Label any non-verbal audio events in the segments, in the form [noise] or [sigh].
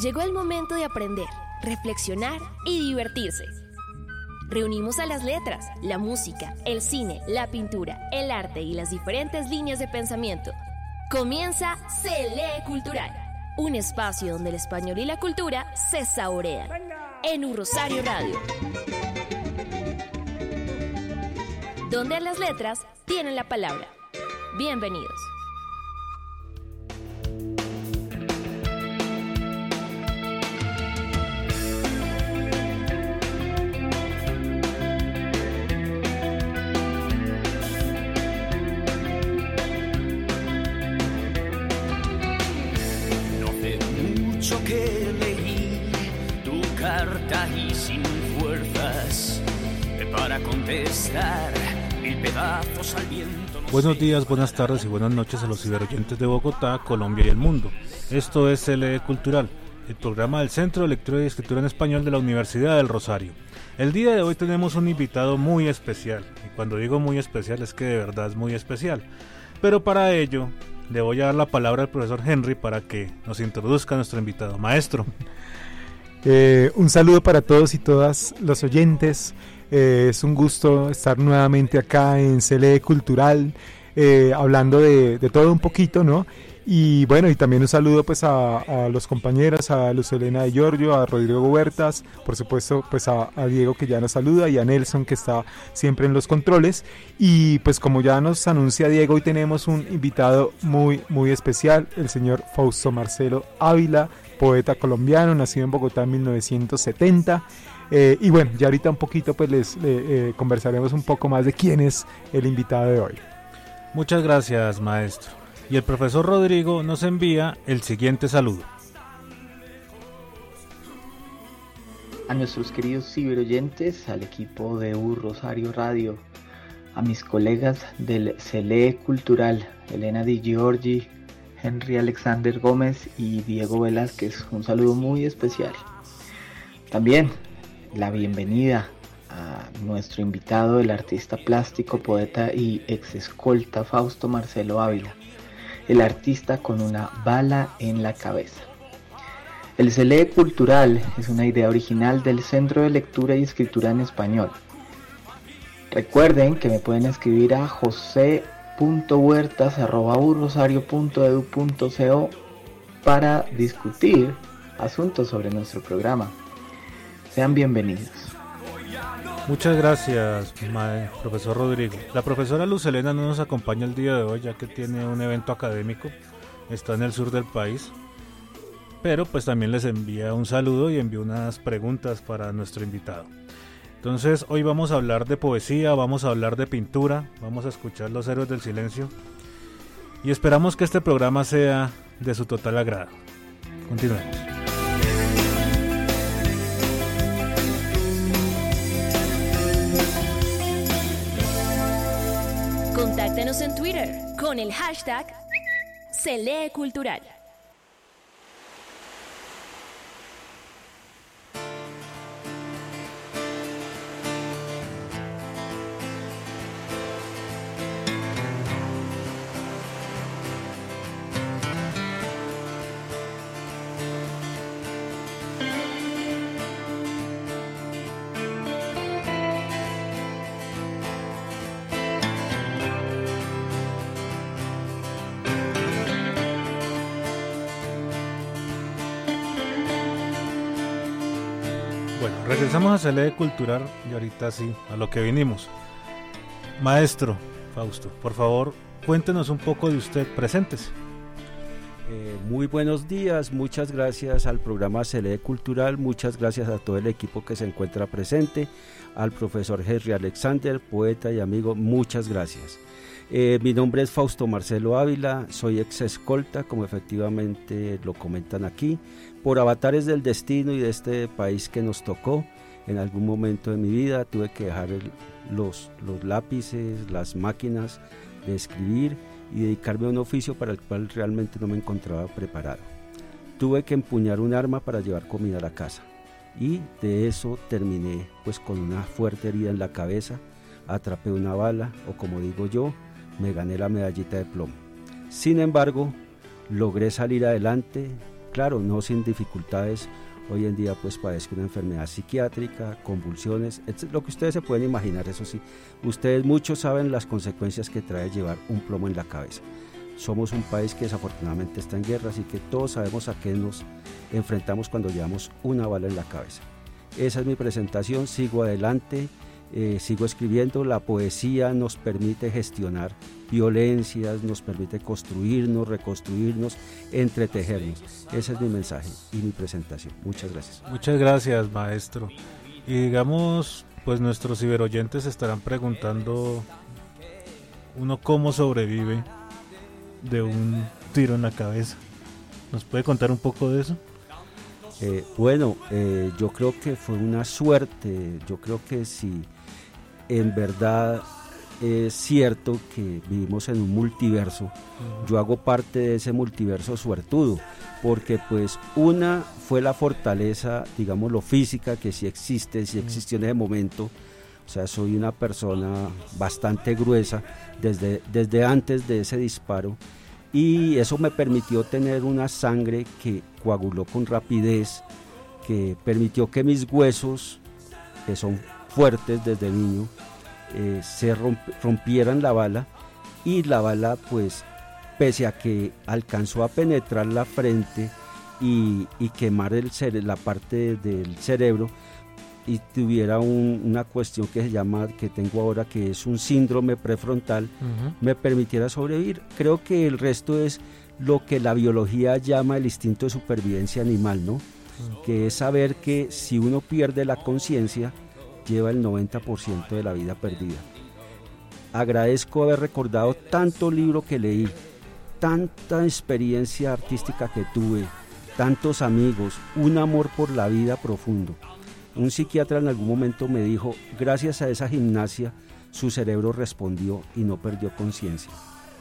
Llegó el momento de aprender, reflexionar y divertirse. Reunimos a las letras, la música, el cine, la pintura, el arte y las diferentes líneas de pensamiento. Comienza Se Lee Cultural, un espacio donde el español y la cultura se saborean. En un Rosario Radio. Donde las letras tienen la palabra. Bienvenidos. Pedazos al viento. no Buenos días, buenas tardes y buenas noches a los ciberoyentes de Bogotá, Colombia y el mundo. Esto es CLE Cultural, el programa del Centro de Lectura y Escritura en Español de la Universidad del Rosario. El día de hoy tenemos un invitado muy especial, y cuando digo muy especial es que de verdad es muy especial. Pero para ello le voy a dar la palabra al profesor Henry para que nos introduzca a nuestro invitado. Maestro, Eh, un saludo para todos y todas los oyentes. Eh, es un gusto estar nuevamente acá en CLE Cultural, eh, hablando de, de todo un poquito, ¿no? Y bueno, y también un saludo pues a, los compañeros, a Luz Elena de Giorgio, a Rodrigo Huertas, por supuesto pues a, a Diego que ya nos saluda y a Nelson que está siempre en los controles. Y pues como ya nos anuncia Diego, hoy tenemos un invitado muy, muy especial, el señor Fausto Marcelo Ávila, poeta colombiano, nacido en Bogotá en 1970. Eh, y bueno, ya ahorita un poquito pues les le- eh, conversaremos un poco más de quién es el invitado de hoy. muchas gracias, maestro. Y el profesor Rodrigo nos envía el siguiente saludo. a nuestros queridos ciberoyentes, al equipo de U Rosario Radio, a mis colegas del CELE Cultural, Elena Di Giorgi, Henry Alexander Gómez y Diego Velázquez, un saludo muy especial. También la bienvenida a nuestro invitado, el artista plástico, poeta y ex escolta Fausto Marcelo Ávila, el artista con una bala en la cabeza. El CELE Cultural es una idea original del Centro de Lectura y Escritura en Español. Recuerden que me pueden escribir a jose.huertas.urrosario.edu.co para discutir asuntos sobre nuestro programa. Sean bienvenidos. Muchas gracias, ma- profesor Rodrigo. La profesora Luz Elena no nos acompaña el día de hoy ya que tiene un evento académico, está en el sur del país, pero pues también les envía un saludo y envía unas preguntas para nuestro invitado. Entonces hoy vamos a hablar de poesía, vamos a hablar de pintura, vamos a escuchar Los Héroes del Silencio y esperamos que este programa sea de su total agrado. Continuemos. Contáctenos en Twitter con el hashtag Se regresamos a Cele Cultural y ahorita sí, a lo que vinimos. Maestro Fausto, por favor, cuéntenos un poco de usted, presentes. Eh, muy buenos días, muchas gracias al programa Cele Cultural, muchas gracias a todo el equipo que se encuentra presente, al profesor Henry Alexander, poeta y amigo, muchas gracias. Eh, mi nombre es Fausto Marcelo Ávila, soy ex escolta, como efectivamente lo comentan aquí, por avatares del destino y de este país que nos tocó. En algún momento de mi vida tuve que dejar los, los lápices, las máquinas de escribir y dedicarme a un oficio para el cual realmente no me encontraba preparado. Tuve que empuñar un arma para llevar comida a la casa y de eso terminé pues con una fuerte herida en la cabeza, atrapé una bala o como digo yo, me gané la medallita de plomo. Sin embargo, logré salir adelante, claro, no sin dificultades. Hoy en día pues padezco una enfermedad psiquiátrica, convulsiones, lo que ustedes se pueden imaginar, eso sí. Ustedes muchos saben las consecuencias que trae llevar un plomo en la cabeza. Somos un país que desafortunadamente está en guerra, así que todos sabemos a qué nos enfrentamos cuando llevamos una bala en la cabeza. Esa es mi presentación, sigo adelante, eh, sigo escribiendo. La poesía nos permite gestionar violencias, nos permite construirnos, reconstruirnos, entretejernos. Ese es mi mensaje y mi presentación. Muchas gracias. Muchas gracias, maestro. Y digamos, pues nuestros ciberoyentes estarán preguntando uno cómo sobrevive de un tiro en la cabeza. ¿Nos puede contar un poco de eso? Eh, bueno, eh, yo creo que fue una suerte. Yo creo que si en verdad es cierto que vivimos en un multiverso, yo hago parte de ese multiverso suertudo, porque pues una fue la fortaleza, digamos, lo física, que sí existe, sí existió en ese momento. O sea, soy una persona bastante gruesa desde, desde antes de ese disparo y eso me permitió tener una sangre que coaguló con rapidez, que permitió que mis huesos, que son fuertes desde niño, eh, se rompieran la bala y la bala pues pese a que alcanzó a penetrar la frente y, quemar el la parte del cerebro, y tuviera una cuestión que se llama, que tengo ahora, que es un síndrome prefrontal, me permitiera sobrevivir. Creo que el resto es lo que la biología llama el instinto de supervivencia animal, ¿no? Que es saber que si uno pierde la conciencia, lleva el 90% de la vida perdida. Agradezco haber recordado tanto libro que leí, tanta experiencia artística que tuve, tantos amigos, un amor por la vida profundo. Un psiquiatra en algún momento me dijo, gracias a esa gimnasia, su cerebro respondió y no perdió conciencia.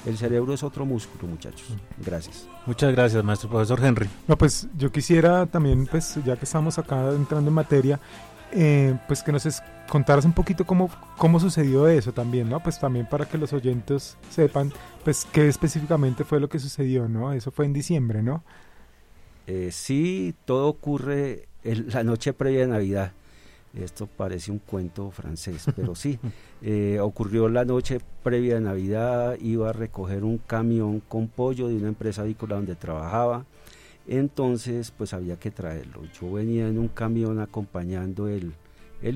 El cerebro es otro músculo, muchachos. Gracias. Muchas gracias, maestro profesor Henry. No, pues yo quisiera también, pues ya que estamos acá entrando en materia, eh, pues que nos contaras un poquito cómo, cómo sucedió eso también, ¿no? Pues también para que los oyentes sepan, pues qué específicamente fue lo que sucedió, ¿no? Eso fue en diciembre, ¿no? Eh, sí, todo ocurre la noche previa de Navidad. Esto parece un cuento francés, pero sí. [laughs] Eh, ocurrió la noche previa de Navidad, iba a recoger un camión con pollo de una empresa avícola donde trabajaba. Entonces, pues había que traerlo. Yo venía en un camión acompañando el,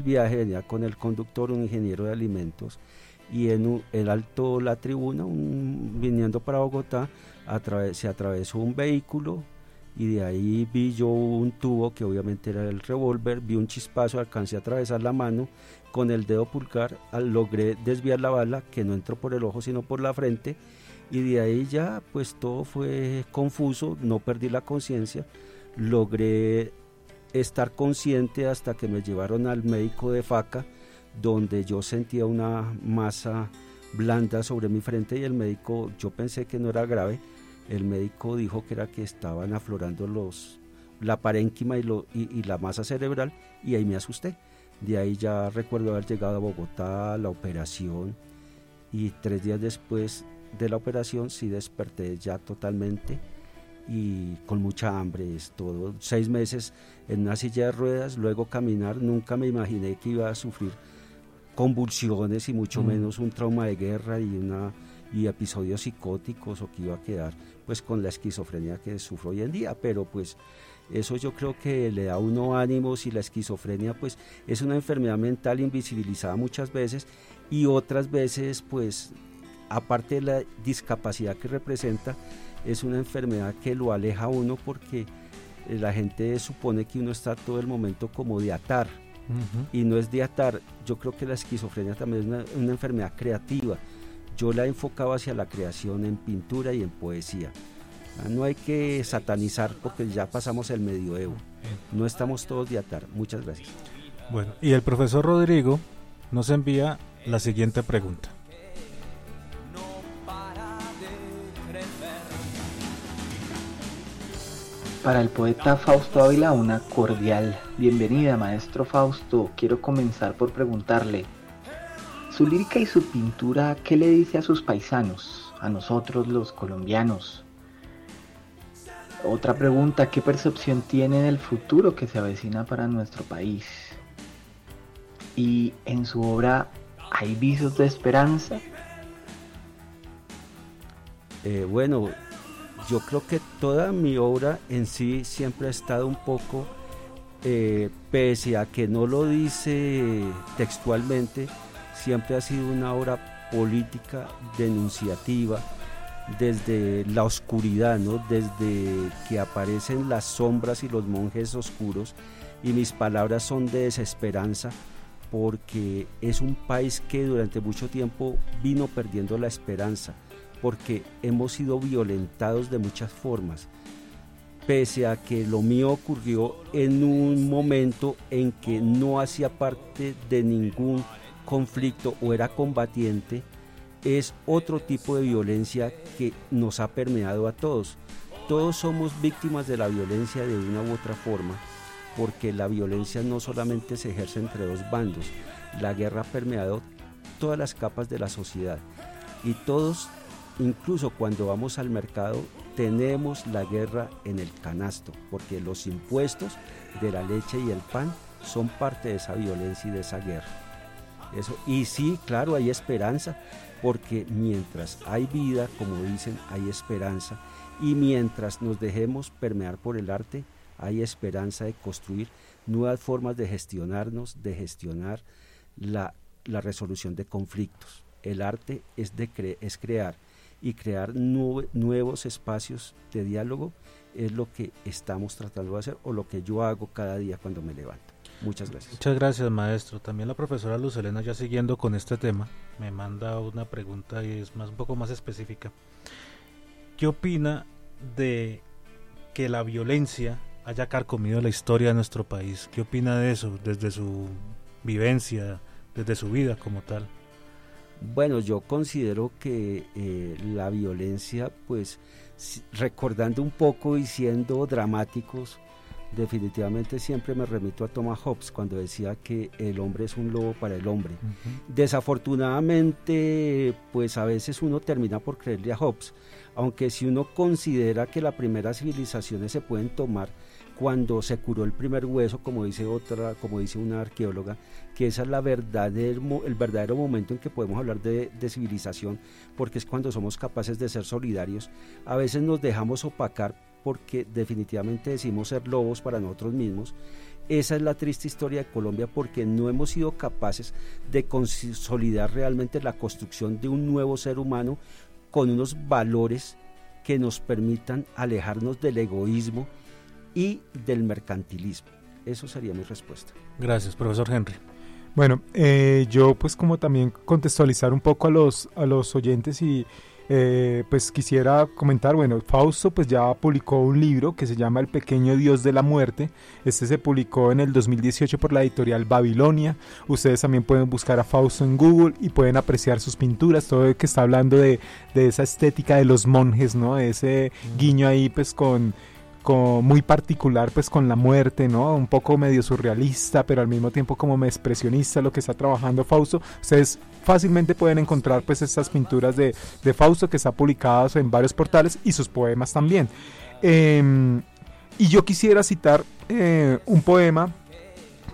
viaje, venía con el conductor, un ingeniero de alimentos, y en el alto la tribuna, viniendo para Bogotá, se atravesó un vehículo y de ahí vi yo un tubo que obviamente era el revólver, vi un chispazo, alcancé a atravesar la mano, con el dedo pulgar logré desviar la bala que no entró por el ojo sino por la frente y de ahí ya pues todo fue confuso, no perdí la conciencia, logré estar consciente hasta que me llevaron al médico de faca donde yo sentía una masa blanda sobre mi frente y el médico yo pensé que no era grave el médico dijo que era que estaban aflorando los, la parénquima y, lo, y, la masa cerebral y ahí me asusté. De ahí ya recuerdo haber llegado a Bogotá, la operación y tres días después de la operación sí desperté ya totalmente y con mucha hambre, es todo. Seis meses en una silla de ruedas, luego caminar, nunca me imaginé que iba a sufrir convulsiones y mucho mm. menos un trauma de guerra y una y episodios psicóticos o que iba a quedar pues con la esquizofrenia que sufro hoy en día, pero pues eso yo creo que le da a uno ánimos y la esquizofrenia pues es una enfermedad mental invisibilizada muchas veces y otras veces pues aparte de la discapacidad que representa es una enfermedad que lo aleja a uno porque la gente supone que uno está todo el momento como de atar y no es de atar, yo creo que la esquizofrenia también es una enfermedad creativa yo la he enfocado hacia la creación en pintura y en poesía. Ah, no hay que satanizar porque ya pasamos el medioevo. No estamos todos de atar. Muchas gracias. Bueno, y el profesor Rodrigo nos envía la siguiente pregunta. Para el poeta Fausto Ávila, una cordial bienvenida, maestro Fausto. Quiero comenzar por preguntarle, su lírica y su pintura, ¿qué le dice a sus paisanos, a nosotros los colombianos? Otra pregunta, ¿qué percepción tiene del futuro que se avecina para nuestro país? ¿Y en su obra hay visos de esperanza? Eh, bueno, yo creo que toda mi obra en sí siempre ha estado un poco, eh, pese a que no lo dice textualmente, siempre ha sido una obra política denunciativa desde la oscuridad, ¿no? desde que aparecen las sombras y los monjes oscuros y mis palabras son de desesperanza porque es un país que durante mucho tiempo vino perdiendo la esperanza porque hemos sido violentados de muchas formas, pese a que lo mío ocurrió en un momento en que no hacía parte de ningún conflicto o era combatiente, es otro tipo de violencia que nos ha permeado a todos. Todos somos víctimas de la violencia de una u otra forma, porque la violencia no solamente se ejerce entre dos bandos, la guerra ha permeado todas las capas de la sociedad y todos Incluso cuando vamos al mercado tenemos la guerra en el canasto, porque los impuestos de la leche y el pan son parte de esa violencia y de esa guerra. Eso, y sí, claro, hay esperanza, porque mientras hay vida, como dicen, hay esperanza, y mientras nos dejemos permear por el arte, hay esperanza de construir nuevas formas de gestionarnos, de gestionar la, resolución de conflictos. El arte es, de es crear y crear nuevos espacios de diálogo es lo que estamos tratando de hacer o lo que yo hago cada día cuando me levanto. Muchas gracias. Muchas gracias, maestro. También la profesora Luz Elena, ya siguiendo con este tema, me manda una pregunta y es más un poco más específica. ¿Qué opina de que la violencia haya carcomido la historia de nuestro país? ¿Qué opina de eso desde su vivencia, desde su vida como tal? Bueno, yo considero que eh, la violencia, pues recordando un poco y siendo dramáticos, definitivamente siempre me remito a Thomas Hobbes cuando decía que el hombre es un lobo para el hombre. Desafortunadamente, pues a veces uno termina por creerle a Hobbes, aunque si uno considera que las primeras civilizaciones se pueden tomar cuando se curó el primer hueso, como dice otra, como dice una arqueóloga, que esa es la verdadero, el verdadero momento en que podemos hablar de, de, civilización, porque es cuando somos capaces de ser solidarios. A veces nos dejamos opacar porque definitivamente decimos ser lobos para nosotros mismos. Esa es la triste historia de Colombia porque no hemos sido capaces de consolidar realmente la construcción de un nuevo ser humano con unos valores que nos permitan alejarnos del egoísmo, y del mercantilismo. Eso sería mi respuesta. Gracias, profesor Henry. Bueno, eh, yo pues como también contextualizar un poco a los, a los oyentes y eh, pues quisiera comentar, bueno, Fausto pues ya publicó un libro que se llama El pequeño dios de la muerte. Este se publicó en el 2018 por la editorial Babilonia. Ustedes también pueden buscar a Fausto en Google y pueden apreciar sus pinturas, todo el que está hablando de, de esa estética de los monjes, ¿no? Ese guiño ahí pues con muy particular pues con la muerte, ¿no? Un poco medio surrealista, pero al mismo tiempo como expresionista lo que está trabajando Fausto. Ustedes fácilmente pueden encontrar pues estas pinturas de, Fausto que está publicadas en varios portales y sus poemas también. Em, y yo quisiera citar eh, un poema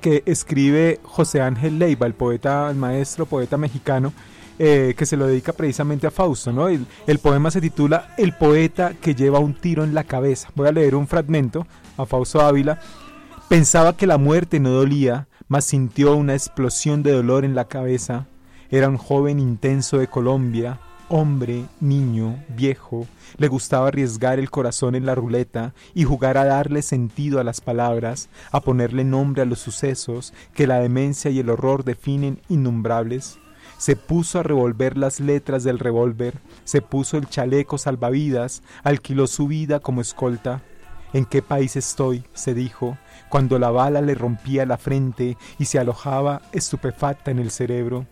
que escribe José Ángel Leiva, el poeta, el maestro poeta mexicano, eh, que se lo dedica precisamente a Fausto. ¿no? El, poema se titula El poeta que lleva un tiro en la cabeza. Voy a leer un fragmento a Fausto Ávila. Pensaba que la muerte no dolía, mas sintió una explosión de dolor en la cabeza. Era un joven intenso de Colombia, hombre, niño, viejo, le gustaba arriesgar el corazón en la ruleta y jugar a darle sentido a las palabras, a ponerle nombre a los sucesos que la demencia y el horror definen innombrables se puso a revolver las letras del revólver, se puso el chaleco salvavidas, alquiló su vida como escolta. ¿En qué país estoy? se dijo, cuando la bala le rompía la frente y se alojaba estupefacta en el cerebro.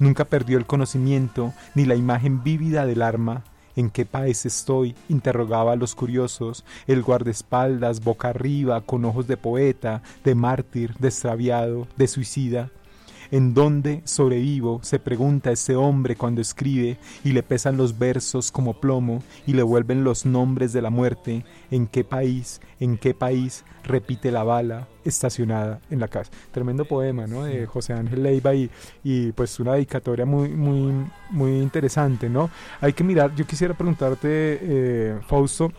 Nunca perdió el conocimiento ni la imagen vívida del arma. ¿En qué país estoy? interrogaba a los curiosos, el guardaespaldas boca arriba, con ojos de poeta, de mártir, de extraviado, de suicida. ¿En dónde sobrevivo? se pregunta ese hombre cuando escribe y le pesan los versos como plomo y le vuelven los nombres de la muerte. ¿En qué país? ¿En qué país? repite la bala estacionada en la casa. Tremendo poema, ¿no? De José Ángel Leiva y, y pues una dedicatoria muy, muy, muy interesante, ¿no? Hay que mirar, yo quisiera preguntarte, eh, Fausto,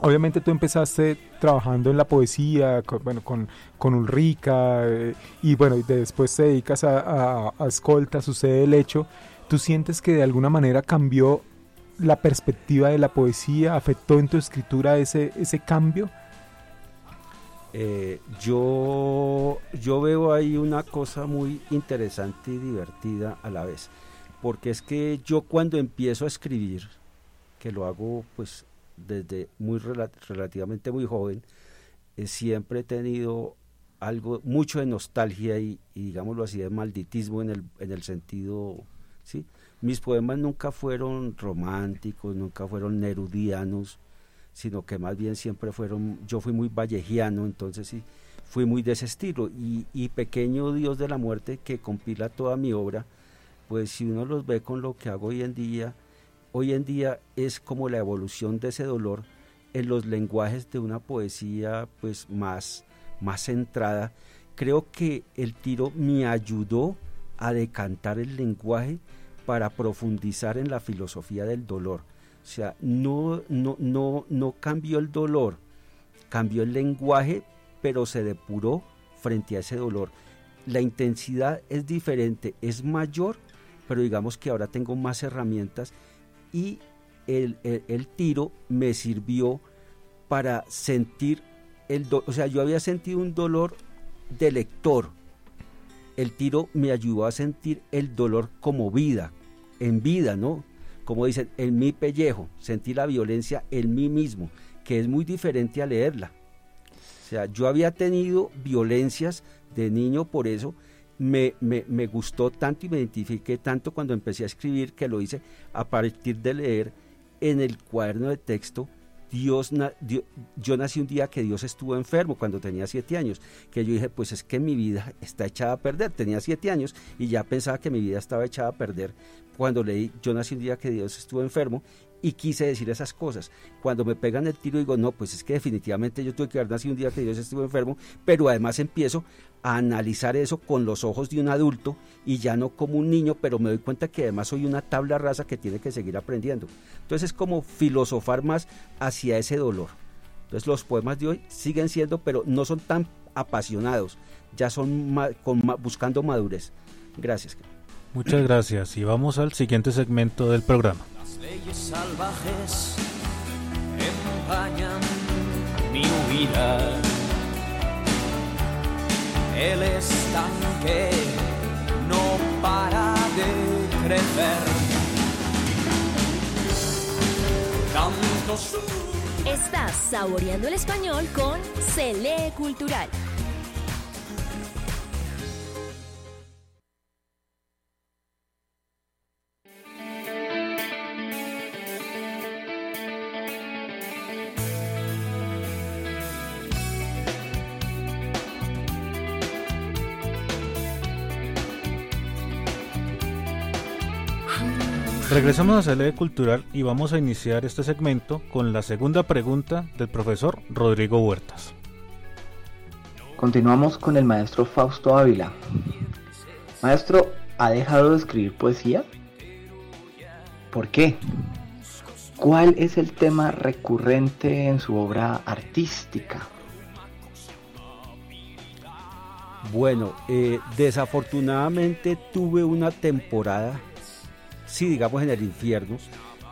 obviamente tú empezaste trabajando en la poesía, con, bueno, con, con Ulrica, eh, y bueno, después te dedicas a, a, Escolta, sucede el hecho. ¿Tú sientes que de alguna manera cambió la perspectiva de la poesía, afectó en tu escritura ese, ese cambio? Eh, yo, yo veo ahí una cosa muy interesante y divertida a la vez, porque es que yo cuando empiezo a escribir, que lo hago pues desde muy relativamente muy joven, eh, siempre he tenido algo, mucho de nostalgia y, digámoslo así, de malditismo en el, en el sentido, ¿sí? Mis poemas nunca fueron románticos, nunca fueron nerudianos, sino que más bien siempre fueron, yo fui muy vallejiano, entonces sí, fui muy de ese estilo. Y, y Pequeño Dios de la Muerte, que compila toda mi obra, pues si uno los ve con lo que hago hoy en día, hoy en día es como la evolución de ese dolor en los lenguajes de una poesía pues más, más centrada. Creo que el tiro me ayudó a decantar el lenguaje para profundizar en la filosofía del dolor. O sea, no, no, no, no cambió el dolor, cambió el lenguaje, pero se depuró frente a ese dolor. La intensidad es diferente, es mayor, pero digamos que ahora tengo más herramientas y el, tiro me sirvió para sentir el dolor, o sea, yo había sentido un dolor de lector. El tiro me ayudó a sentir el dolor como vida, en vida, ¿no? Como dicen, en mi pellejo, sentí la violencia en mí mismo, que es muy diferente a leerla. O sea, yo había tenido violencias de niño, por eso me, me, gustó tanto y me identifiqué tanto cuando empecé a escribir que lo hice a partir de leer en el cuaderno de texto Dios, yo nací un día que Dios estuvo enfermo cuando tenía siete años, que yo dije, pues es que mi vida está echada a perder. Tenía siete años y ya pensaba que mi vida estaba echada a perder cuando leí, yo nací un día que Dios estuvo enfermo y quise decir esas cosas. Cuando me pegan el tiro digo, no, pues es que definitivamente yo tuve que haber nacido un día que Dios estuvo enfermo, pero además empiezo a analizar eso con los ojos de un adulto y ya no como un niño, pero me doy cuenta que además soy una tabla rasa que tiene que seguir aprendiendo. Entonces es como filosofar más hacia ese dolor. Entonces los poemas de hoy siguen siendo, pero no son tan apasionados, ya son buscando madurez. Gracias. Muchas gracias y vamos al siguiente segmento del programa leyes salvajes empañan mi huida. El estanque no para de crecer. Tantos... Estás saboreando el español con Cele Cultural. Regresamos a Ley Cultural y vamos a iniciar este segmento con la segunda pregunta del profesor Rodrigo Huertas. Continuamos con el maestro Fausto Ávila. Maestro, ¿ha dejado de escribir poesía? ¿Por qué? ¿Cuál es el tema recurrente en su obra artística? Bueno, eh, desafortunadamente tuve una temporada sí, digamos en el infierno,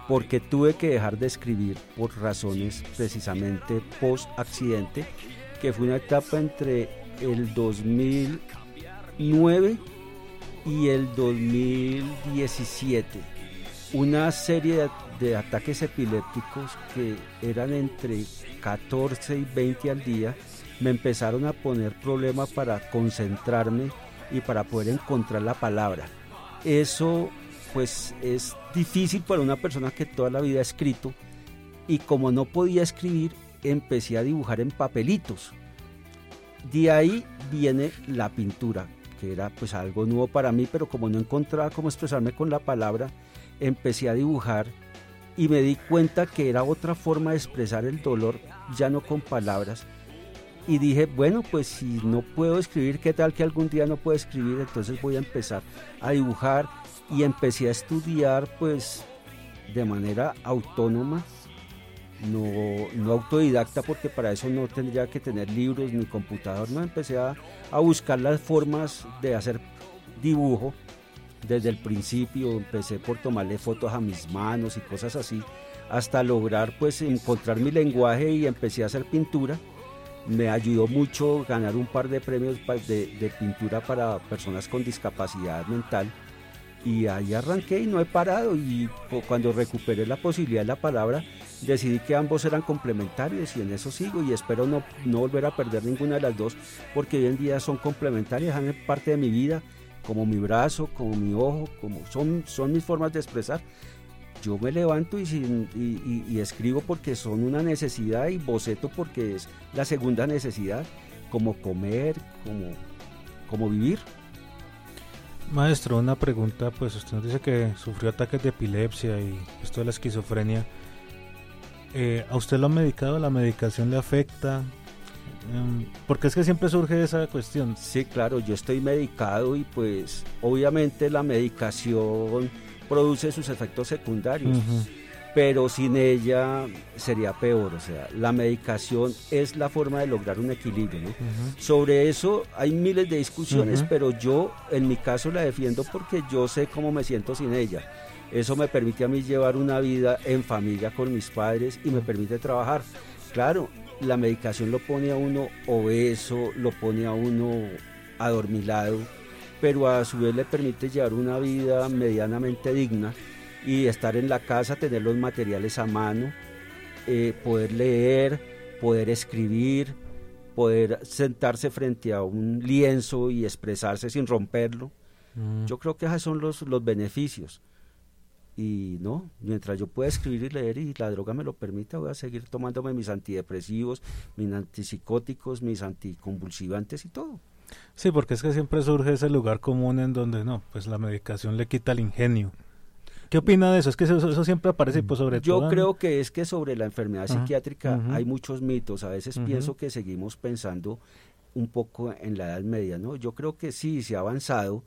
porque tuve que dejar de escribir por razones precisamente post accidente, que fue una etapa entre el 2009 y el 2017 una serie de, ataques epilépticos que eran entre 14 y 20 al día me empezaron a poner problemas para concentrarme y para poder encontrar la palabra. Eso pues es difícil para una persona que toda la vida ha escrito y como no podía escribir empecé a dibujar en papelitos. De ahí viene la pintura, que era pues algo nuevo para mí, pero como no encontraba cómo expresarme con la palabra, empecé a dibujar y me di cuenta que era otra forma de expresar el dolor, ya no con palabras. Y dije, bueno, pues si no puedo escribir, ¿qué tal que algún día no puedo escribir? Entonces voy a empezar a dibujar y empecé a estudiar pues de manera autónoma, no, no autodidacta porque para eso no tendría que tener libros ni computador, no, empecé a, a buscar las formas de hacer dibujo desde el principio, empecé por tomarle fotos a mis manos y cosas así, hasta lograr pues encontrar mi lenguaje y empecé a hacer pintura. Me ayudó mucho ganar un par de premios de, de pintura para personas con discapacidad mental y ahí arranqué y no he parado y cuando recuperé la posibilidad de la palabra decidí que ambos eran complementarios y en eso sigo y espero no, no volver a perder ninguna de las dos porque hoy en día son complementarias, son parte de mi vida como mi brazo, como mi ojo, como son, son mis formas de expresar. Yo me levanto y, y, y, escribo porque son una necesidad y boceto porque es la segunda necesidad, como comer, como, como vivir. Maestro, una pregunta, pues usted nos dice que sufrió ataques de epilepsia y esto de la esquizofrenia. Eh, ¿A usted lo ha medicado? ¿La medicación le afecta? Em, porque es que siempre surge esa cuestión. Sí, claro, yo estoy medicado y pues obviamente la medicación produce sus efectos secundarios pero sin ella sería peor. O sea, la medicación es la forma de lograr un equilibrio. Sobre eso hay miles de discusiones, pero yo en mi caso la defiendo porque yo sé cómo me siento sin ella. Eso me permite a mí llevar una vida en familia con mis padres y me permite trabajar. Claro, la medicación lo pone a uno obeso, lo pone a uno adormilado, pero a su vez le permite llevar una vida medianamente digna y estar en la casa, tener los materiales a mano, eh, poder leer, poder escribir, poder sentarse frente a un lienzo y expresarse sin romperlo. Mm. Yo creo que esos son los, los beneficios. Y no, mientras yo pueda escribir y leer y la droga me lo permita, voy a seguir tomándome mis antidepresivos, mis antipsicóticos, mis anticonvulsivantes y todo. Sí, porque es que siempre surge ese lugar común en donde no, pues la medicación le quita el ingenio. ¿Qué opina de eso? Es que eso, siempre aparece pues, sobre Yo todo. Yo creo que es que sobre la enfermedad psiquiátrica hay muchos mitos. A veces pienso que seguimos pensando un poco en la Edad Media, ¿no? Yo creo que sí, se ha avanzado.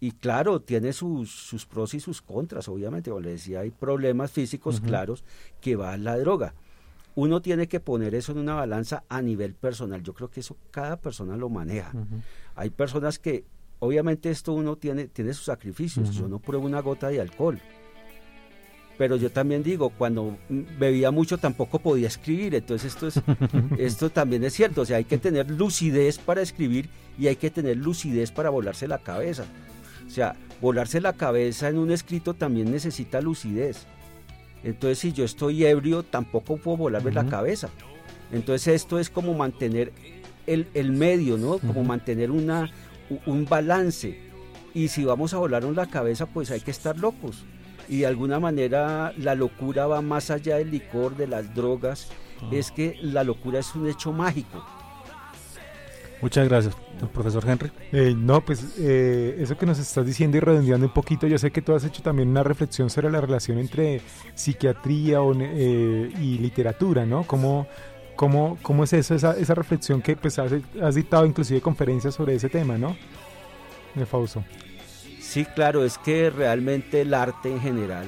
Y claro, tiene sus, sus pros y sus contras, obviamente. Como le decía, hay problemas físicos claros que va a la droga. Uno tiene que poner eso en una balanza a nivel personal. Yo creo que eso cada persona lo maneja. Hay personas que obviamente esto uno tiene, tiene sus sacrificios. Yo no pruebo una gota de alcohol. Pero yo también digo, cuando bebía mucho tampoco podía escribir. Entonces esto, es, [laughs] esto también es cierto. O sea, hay que tener lucidez para escribir y hay que tener lucidez para volarse la cabeza. O sea, volarse la cabeza en un escrito también necesita lucidez. Entonces si yo estoy ebrio tampoco puedo volarme la cabeza. Entonces esto es como mantener el, el medio, ¿no? Como mantener una, un balance. Y si vamos a volarnos la cabeza, pues hay que estar locos. Y de alguna manera la locura va más allá del licor, de las drogas. Ah. Es que la locura es un hecho mágico. Muchas gracias, profesor Henry. Eh, no, pues eh, eso que nos estás diciendo y redondeando un poquito, yo sé que tú has hecho también una reflexión sobre la relación entre psiquiatría eh, y literatura, ¿no? ¿Cómo, cómo, cómo es eso, esa, esa reflexión que pues has, has, dictado inclusive conferencias sobre ese tema, ¿no? De Fausto. Sí, claro, es que realmente el arte en general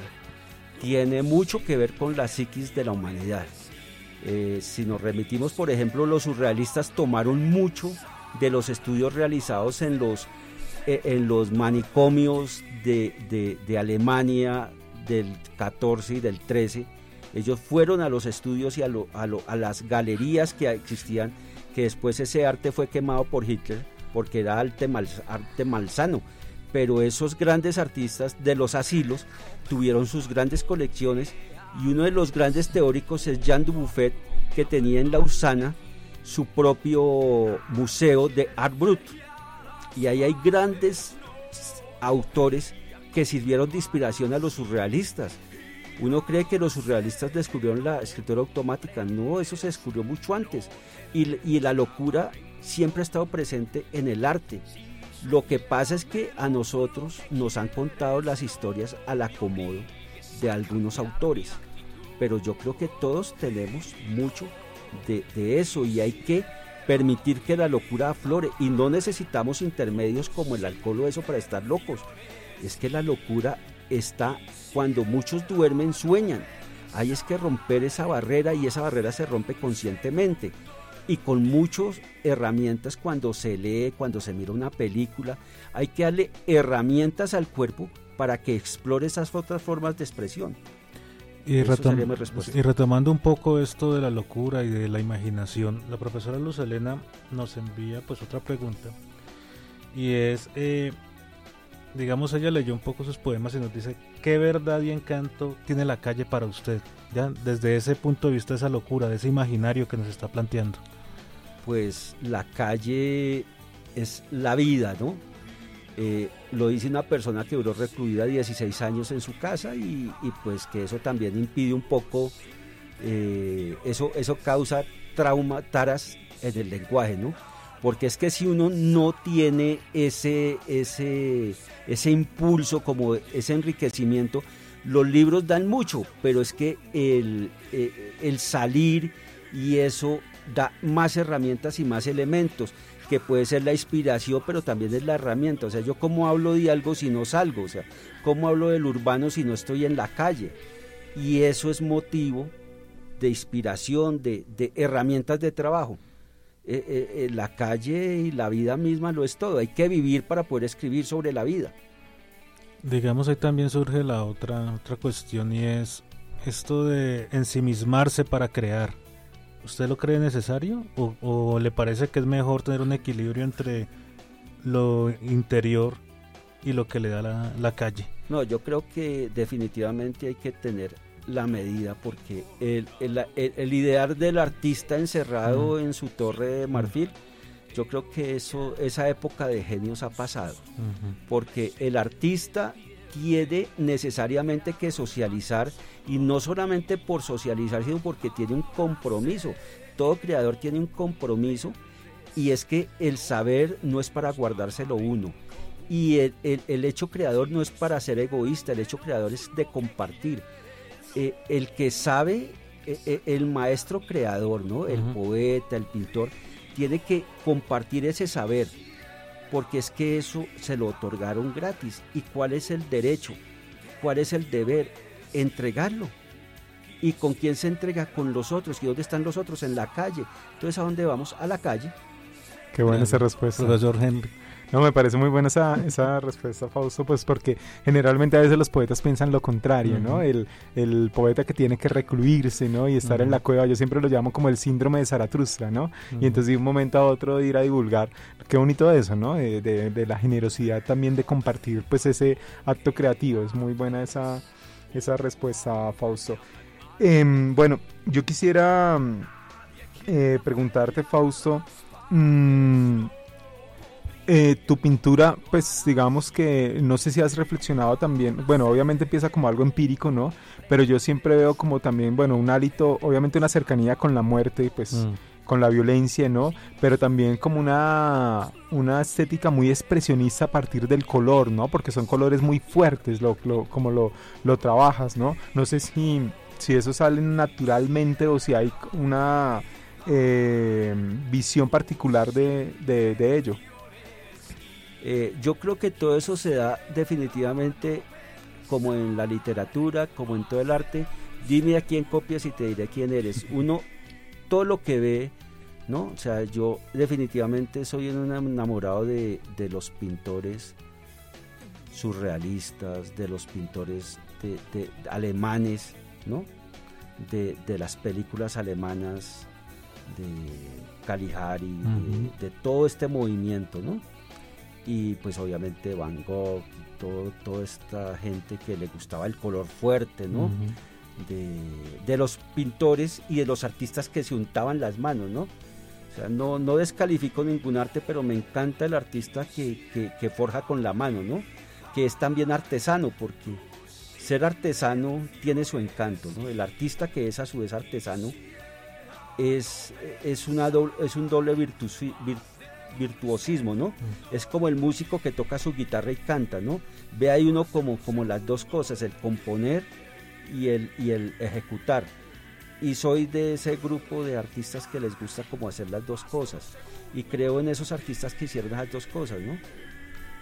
tiene mucho que ver con la psiquis de la humanidad. Eh, si nos remitimos, por ejemplo, los surrealistas tomaron mucho de los estudios realizados en los, eh, en los manicomios de, de, Alemania del 14 y del 13 ellos fueron a los estudios y a, a, las galerías que existían, que después ese arte fue quemado por Hitler, porque era arte, mal, arte malsano. pero esos grandes artistas de los asilos tuvieron sus grandes colecciones y uno de los grandes teóricos es Jean Dubuffet, que tenía en Lausana su propio museo de Art Brut. Y ahí hay grandes autores que sirvieron de inspiración a los surrealistas. Uno cree que los surrealistas descubrieron la escritura automática. No, eso se descubrió mucho antes. Y, la locura siempre ha estado presente en el arte. Lo que pasa es que a nosotros nos han contado las historias al acomodo de algunos autores, pero yo creo que todos tenemos mucho de, eso y hay que permitir que la locura aflore y no necesitamos intermedios como el alcohol o eso para estar locos. Es que la locura está cuando muchos duermen, sueñan. Hay es que romper esa barrera y esa barrera se rompe conscientemente y con muchas herramientas cuando se lee, cuando se mira una película. Hay que darle herramientas al cuerpo para que explore esas otras formas de expresión. Y, retomando un poco esto de la locura y de la imaginación, la profesora Luz Elena nos envía pues otra pregunta y es, eh, digamos, ella leyó un poco sus poemas y nos dice, ¿qué verdad y encanto tiene la calle para usted? Ya desde ese punto de vista, esa locura, de ese imaginario que nos está planteando. Pues la calle es la vida, ¿no? Eh, lo dice una persona que duró recluida 16 años en su casa y, pues que eso también impide un poco, eh, eso, eso causa trauma, taras en el lenguaje, ¿no? Porque es que si uno no tiene ese, ese, ese impulso, como ese enriquecimiento, los libros dan mucho, pero es que el, eh, el salir y eso da más herramientas y más elementos que puede ser la inspiración, pero también es la herramienta. O sea, yo cómo hablo de algo si no salgo, o sea, cómo hablo del urbano si no estoy en la calle. Y eso es motivo de inspiración, de, herramientas de trabajo. Eh, eh, eh, la calle y la vida misma lo es todo. Hay que vivir para poder escribir sobre la vida. Digamos, ahí también surge la otra, otra cuestión y es esto de ensimismarse para crear. ¿Usted lo cree necesario o, le parece que es mejor tener un equilibrio entre lo interior y lo que le da la, calle? No, yo creo que definitivamente hay que tener la medida porque el, el, ideal del artista encerrado en su torre de marfil, yo creo que eso, esa época de genios ha pasado, porque el artista tiene necesariamente que socializar y no solamente por socializar, sino porque tiene un compromiso. Todo creador tiene un compromiso y es que el saber no es para guardárselo uno. Y el, hecho creador no es para ser egoísta, el hecho creador es de compartir. Eh, el que sabe, eh, eh, el maestro creador, ¿no? el poeta, el pintor, tiene que compartir ese saber porque es que eso se lo otorgaron gratis. ¿Y cuál es el derecho? ¿Cuál es el deber? Entregarlo. ¿Y con quién se entrega? Con los otros. ¿Y dónde están los otros? En la calle. Entonces, ¿a dónde vamos? A la calle. Qué buena esa respuesta. Profesor Henry. No, me parece muy buena esa, esa respuesta, Fausto, pues porque generalmente a veces los poetas piensan lo contrario, ¿no? El, el, poeta que tiene que recluirse, ¿no? Y estar en la cueva, yo siempre lo llamo como el síndrome de Zaratustra, ¿no? Y entonces de un momento a otro ir a divulgar, qué bonito eso, ¿no? De, de, la generosidad también de compartir pues ese acto creativo, es muy buena esa, esa respuesta, Fausto. Em, bueno, yo quisiera eh, preguntarte, Fausto, mmm, eh, tu pintura, pues digamos que no sé si has reflexionado también, bueno, obviamente empieza como algo empírico, ¿no? Pero yo siempre veo como también, bueno, un hálito, obviamente una cercanía con la muerte, pues mm. con la violencia, ¿no? Pero también como una, una estética muy expresionista a partir del color, ¿no? Porque son colores muy fuertes, lo, como lo, lo trabajas, ¿no? No sé si, si eso sale naturalmente o si hay una eh, visión particular de, de, de ello. Eh, yo creo que todo eso se da definitivamente como en la literatura, como en todo el arte. Dime a quién copias y te diré quién eres. [laughs] Uno, todo lo que ve, ¿no? O sea, yo definitivamente soy un enamorado de, los pintores surrealistas, de los pintores de, alemanes, ¿no? De, las películas alemanas, de Caligari, de todo este movimiento, ¿no? Y pues obviamente Van Gogh, todo, toda esta gente que le gustaba el color fuerte, ¿no? de, los pintores y de los artistas que se untaban las manos, ¿no? O sea, no, no descalifico ningún arte, pero me encanta el artista que, que forja con la mano, ¿no? Que es también artesano, porque ser artesano tiene su encanto, ¿no? El artista que es a su vez artesano es, es, una es un doble virtuosismo, ¿no? Mm. Es como el músico que toca su guitarra y canta, ¿no? Ve ahí uno como, como las dos cosas, el componer y el, y el ejecutar. Y soy de ese grupo de artistas que les gusta como hacer las dos cosas. Y creo en esos artistas que hicieron las dos cosas, ¿no?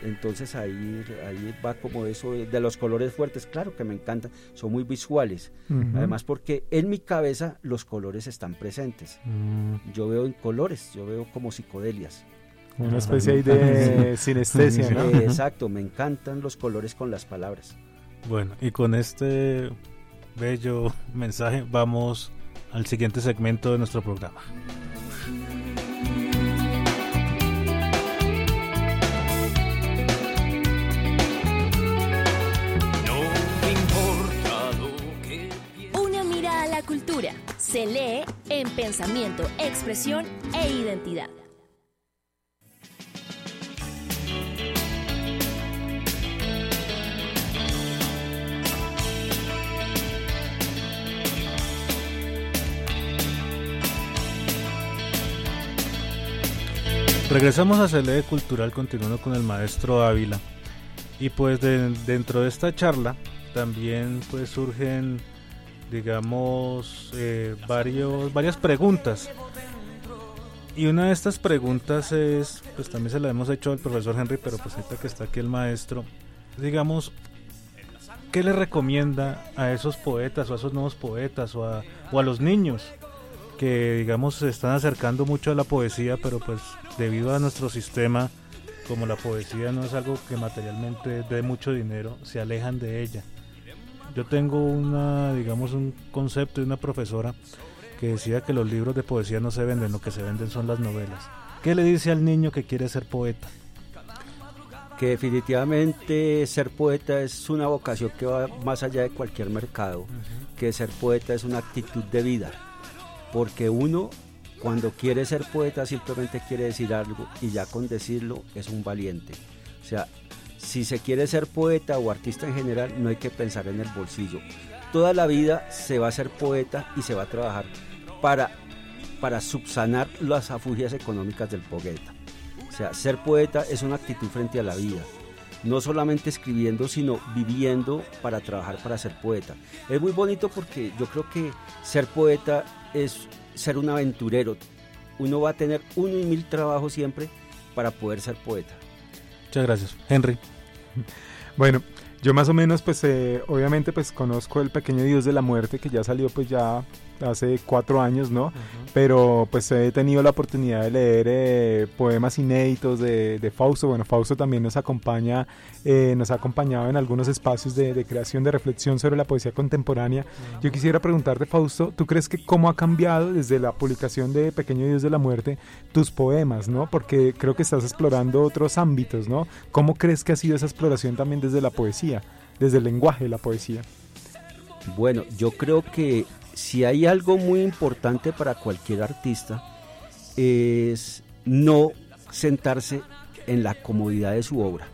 Entonces ahí, ahí va como eso de, los colores fuertes, claro que me encantan, son muy visuales. Además porque en mi cabeza los colores están presentes. Mm. Yo veo en colores, yo veo como psicodelias. Una especie ahí [laughs] de sinestesia, ¿no? exacto, me encantan los colores con las palabras. Bueno, y con este bello mensaje vamos al siguiente segmento de nuestro programa. Se lee en pensamiento, expresión e identidad. Regresamos a Cele Cultural continuando con el maestro Ávila. Y pues dentro de esta charla también pues surgen digamos, eh, varios, varias preguntas. Y una de estas preguntas es, pues también se la hemos hecho al profesor Henry, pero pues ahorita que está aquí el maestro, digamos, ¿qué le recomienda a esos poetas o a esos nuevos poetas o a, o a los niños que, digamos, se están acercando mucho a la poesía, pero pues debido a nuestro sistema, como la poesía no es algo que materialmente dé mucho dinero, se alejan de ella? Yo tengo una, digamos, un concepto de una profesora que decía que los libros de poesía no se venden, lo que se venden son las novelas. ¿Qué le dice al niño que quiere ser poeta? Que definitivamente ser poeta es una vocación que va más allá de cualquier mercado, que ser poeta es una actitud de vida, porque uno cuando quiere ser poeta simplemente quiere decir algo y ya con decirlo es un valiente. O sea, si se quiere ser poeta o artista en general, no hay que pensar en el bolsillo. Toda la vida se va a ser poeta y se va a trabajar para, para subsanar las afugias económicas del poeta. O sea, ser poeta es una actitud frente a la vida. No solamente escribiendo, sino viviendo para trabajar para ser poeta. Es muy bonito porque yo creo que ser poeta es ser un aventurero. Uno va a tener uno y mil trabajos siempre para poder ser poeta. Muchas gracias. Henry. Bueno, yo más o menos, pues eh, obviamente pues conozco el pequeño Dios de la muerte que ya salió pues ya hace cuatro años, ¿no? Pero pues he tenido la oportunidad de leer eh, poemas inéditos de, Fausto. Bueno, Fausto también nos acompaña, eh, nos ha acompañado en algunos espacios de, creación, de reflexión sobre la poesía contemporánea. Yo quisiera preguntarte, Fausto, ¿tú crees que cómo ha cambiado desde la publicación de Pequeño Dios de la Muerte tus poemas, ¿no? Porque creo que estás explorando otros ámbitos, ¿no? ¿Cómo crees que ha sido esa exploración también desde la poesía, desde el lenguaje de la poesía? Bueno, yo creo que si hay algo muy importante para cualquier artista es no sentarse en la comodidad de su obra.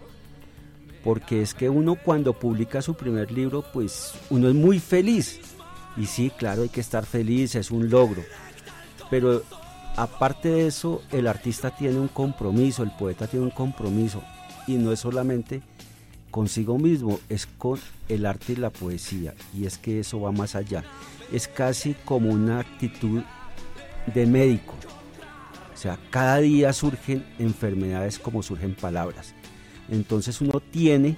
Porque es que uno cuando publica su primer libro, pues uno es muy feliz. Y sí, claro, hay que estar feliz, es un logro. Pero aparte de eso, el artista tiene un compromiso, el poeta tiene un compromiso. Y no es solamente consigo mismo, es con el arte y la poesía. Y es que eso va más allá es casi como una actitud de médico. O sea, cada día surgen enfermedades como surgen palabras. Entonces uno tiene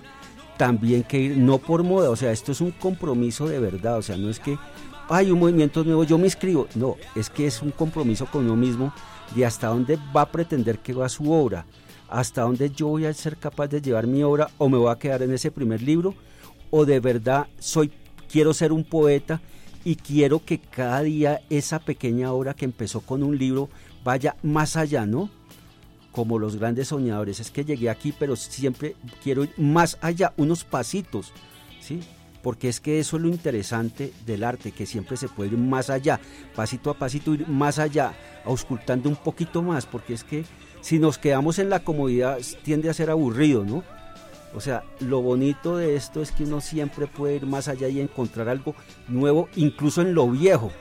también que ir, no por moda, o sea, esto es un compromiso de verdad, o sea, no es que hay un movimiento nuevo, yo me inscribo, no, es que es un compromiso con uno mismo de hasta dónde va a pretender que va su obra, hasta dónde yo voy a ser capaz de llevar mi obra o me voy a quedar en ese primer libro o de verdad soy quiero ser un poeta y quiero que cada día esa pequeña obra que empezó con un libro vaya más allá, ¿no? como los grandes soñadores, es que llegué aquí, pero siempre quiero ir más allá, unos pasitos, ¿sí? Porque es que eso es lo interesante del arte, que siempre se puede ir más allá, pasito a pasito ir más allá, auscultando un poquito más, porque es que si nos quedamos en la comodidad tiende a ser aburrido, ¿no? O sea, lo bonito de esto es que uno siempre puede ir más allá y encontrar algo nuevo, incluso en lo viejo.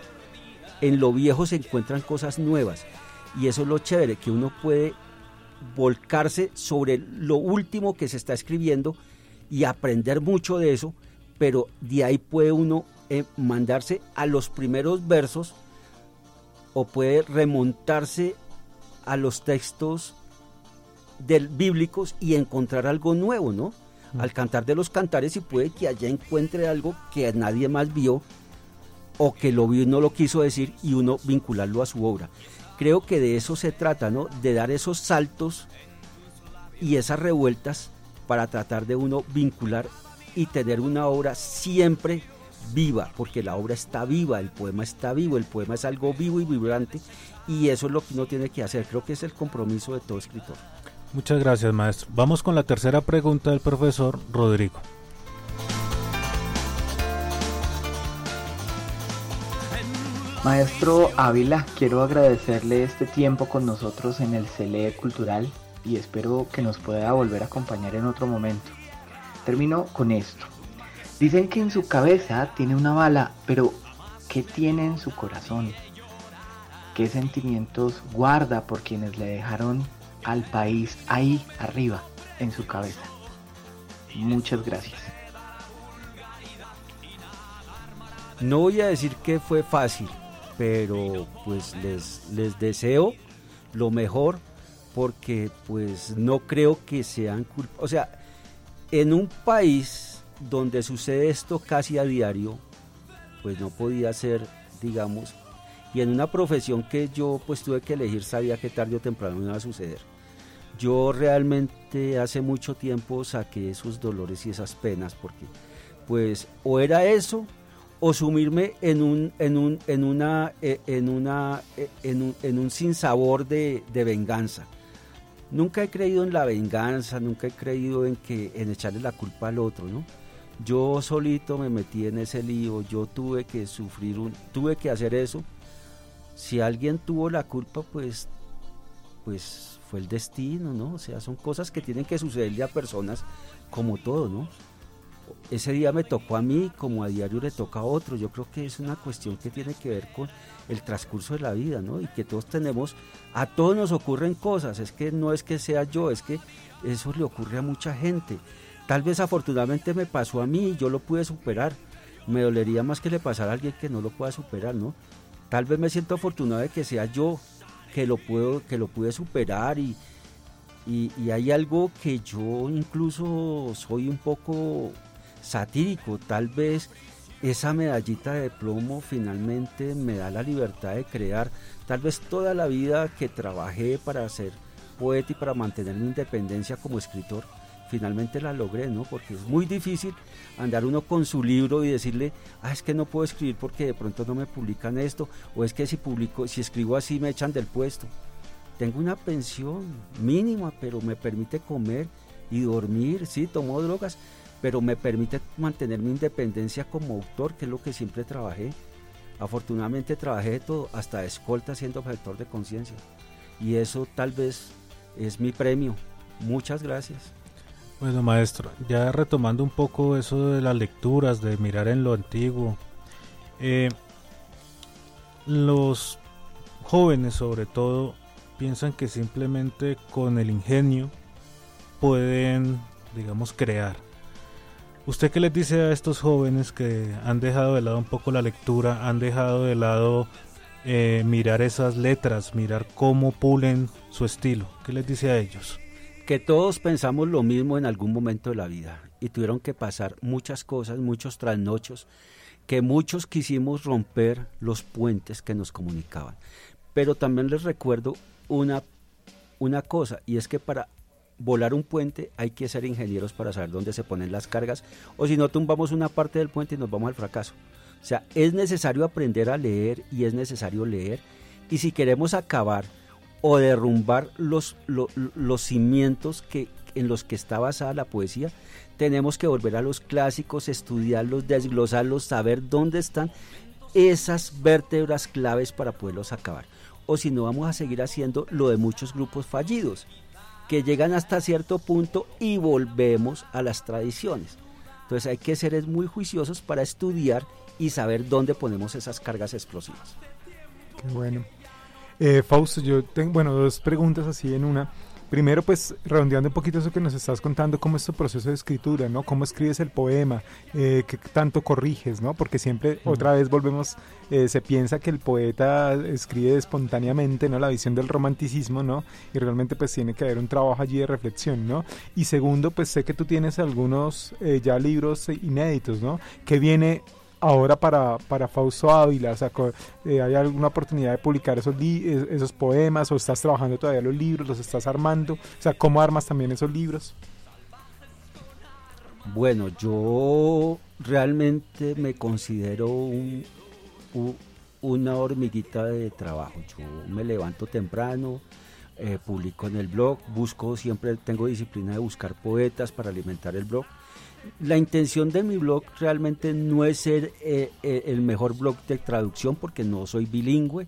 En lo viejo se encuentran cosas nuevas. Y eso es lo chévere, que uno puede volcarse sobre lo último que se está escribiendo y aprender mucho de eso, pero de ahí puede uno eh, mandarse a los primeros versos o puede remontarse a los textos del bíblicos y encontrar algo nuevo, ¿no? Mm. Al cantar de los cantares y puede que allá encuentre algo que nadie más vio o que lo vio y no lo quiso decir y uno vincularlo a su obra. Creo que de eso se trata, ¿no? De dar esos saltos y esas revueltas para tratar de uno vincular y tener una obra siempre viva, porque la obra está viva, el poema está vivo, el poema es algo vivo y vibrante y eso es lo que uno tiene que hacer. Creo que es el compromiso de todo escritor. Muchas gracias, maestro. Vamos con la tercera pregunta del profesor Rodrigo. Maestro Ávila, quiero agradecerle este tiempo con nosotros en el CELE Cultural y espero que nos pueda volver a acompañar en otro momento. Termino con esto. Dicen que en su cabeza tiene una bala, pero ¿qué tiene en su corazón? ¿Qué sentimientos guarda por quienes le dejaron al país ahí arriba en su cabeza? Muchas gracias. No voy a decir que fue fácil, pero pues les, les deseo lo mejor porque pues no creo que sean culpables. O sea, en un país donde sucede esto casi a diario, pues no podía ser, digamos, y en una profesión que yo pues tuve que elegir, sabía que tarde o temprano iba a suceder. Yo realmente hace mucho tiempo saqué esos dolores y esas penas porque pues o era eso o sumirme en un en un en una eh, en una eh, en un, en un sinsabor de, de venganza. Nunca he creído en la venganza, nunca he creído en que en echarle la culpa al otro, ¿no? Yo solito me metí en ese lío, yo tuve que sufrir un, tuve que hacer eso. Si alguien tuvo la culpa, pues, pues fue el destino, ¿no? O sea, son cosas que tienen que sucederle a personas como todo, ¿no? Ese día me tocó a mí, como a diario le toca a otro. Yo creo que es una cuestión que tiene que ver con el transcurso de la vida, ¿no? Y que todos tenemos, a todos nos ocurren cosas. Es que no es que sea yo, es que eso le ocurre a mucha gente. Tal vez afortunadamente me pasó a mí y yo lo pude superar. Me dolería más que le pasara a alguien que no lo pueda superar, ¿no? Tal vez me siento afortunado de que sea yo que lo puedo, que lo pude superar y, y, y hay algo que yo incluso soy un poco satírico. Tal vez esa medallita de plomo finalmente me da la libertad de crear. Tal vez toda la vida que trabajé para ser poeta y para mantener mi independencia como escritor, finalmente la logré, ¿no? Porque es muy difícil andar uno con su libro y decirle, ah, es que no puedo escribir porque de pronto no me publican esto, o es que si publico, si escribo así me echan del puesto. Tengo una pensión mínima, pero me permite comer y dormir, sí, tomo drogas, pero me permite mantener mi independencia como autor, que es lo que siempre trabajé. Afortunadamente trabajé de todo, hasta escolta siendo objetor de conciencia. Y eso tal vez es mi premio. Muchas gracias. Bueno, maestro, ya retomando un poco eso de las lecturas, de mirar en lo antiguo, eh, los jóvenes sobre todo piensan que simplemente con el ingenio pueden, digamos, crear. ¿Usted qué les dice a estos jóvenes que han dejado de lado un poco la lectura, han dejado de lado eh, mirar esas letras, mirar cómo pulen su estilo? ¿Qué les dice a ellos? Que todos pensamos lo mismo en algún momento de la vida y tuvieron que pasar muchas cosas, muchos trasnochos, que muchos quisimos romper los puentes que nos comunicaban. Pero también les recuerdo una, una cosa, y es que para volar un puente hay que ser ingenieros para saber dónde se ponen las cargas, o si no tumbamos una parte del puente y nos vamos al fracaso. O sea, es necesario aprender a leer y es necesario leer, y si queremos acabar o derrumbar los, los cimientos que, en los que está basada la poesía, tenemos que volver a los clásicos, estudiarlos, desglosarlos, saber dónde están esas vértebras claves para poderlos acabar. O si no, vamos a seguir haciendo lo de muchos grupos fallidos, que llegan hasta cierto punto y volvemos a las tradiciones. Entonces hay que ser muy juiciosos para estudiar y saber dónde ponemos esas cargas explosivas. Qué bueno. Eh, Fausto, yo tengo, bueno, dos preguntas así en una. Primero, pues redondeando un poquito eso que nos estás contando, cómo es tu proceso de escritura, ¿no? Cómo escribes el poema, eh, qué tanto corriges, ¿no? Porque siempre, otra vez volvemos, eh, se piensa que el poeta escribe espontáneamente, ¿no? La visión del romanticismo, ¿no? Y realmente pues tiene que haber un trabajo allí de reflexión, ¿no? Y segundo, pues sé que tú tienes algunos eh, ya libros inéditos, ¿no? Que viene ahora para, para Fausto Ávila? O sea, eh, ¿Hay alguna oportunidad de publicar esos, esos poemas o estás trabajando todavía los libros, los estás armando? O sea, ¿cómo armas también esos libros? Bueno, yo realmente me considero un, una hormiguita de trabajo. Yo me levanto temprano, eh, publico en el blog, busco, siempre tengo disciplina de buscar poetas para alimentar el blog la intención de mi blog realmente no es ser eh, eh, el mejor blog de traducción porque no soy bilingüe,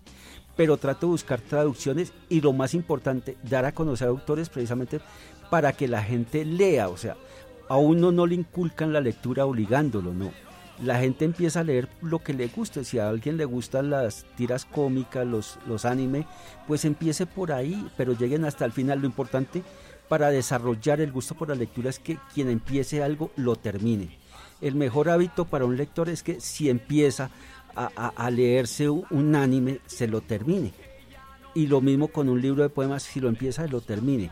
pero trato de buscar traducciones y lo más importante, dar a conocer autores precisamente para que la gente lea, o sea, a uno no le inculcan la lectura obligándolo, no. La gente empieza a leer lo que le guste. Si a alguien le gustan las tiras cómicas, los, los anime, pues empiece por ahí, pero lleguen hasta el final. Lo importante para desarrollar el gusto por la lectura es que quien empiece algo lo termine. El mejor hábito para un lector es que si empieza a, leerse un anime, se lo termine. Y lo mismo con un libro de poemas, si lo empieza, lo termine.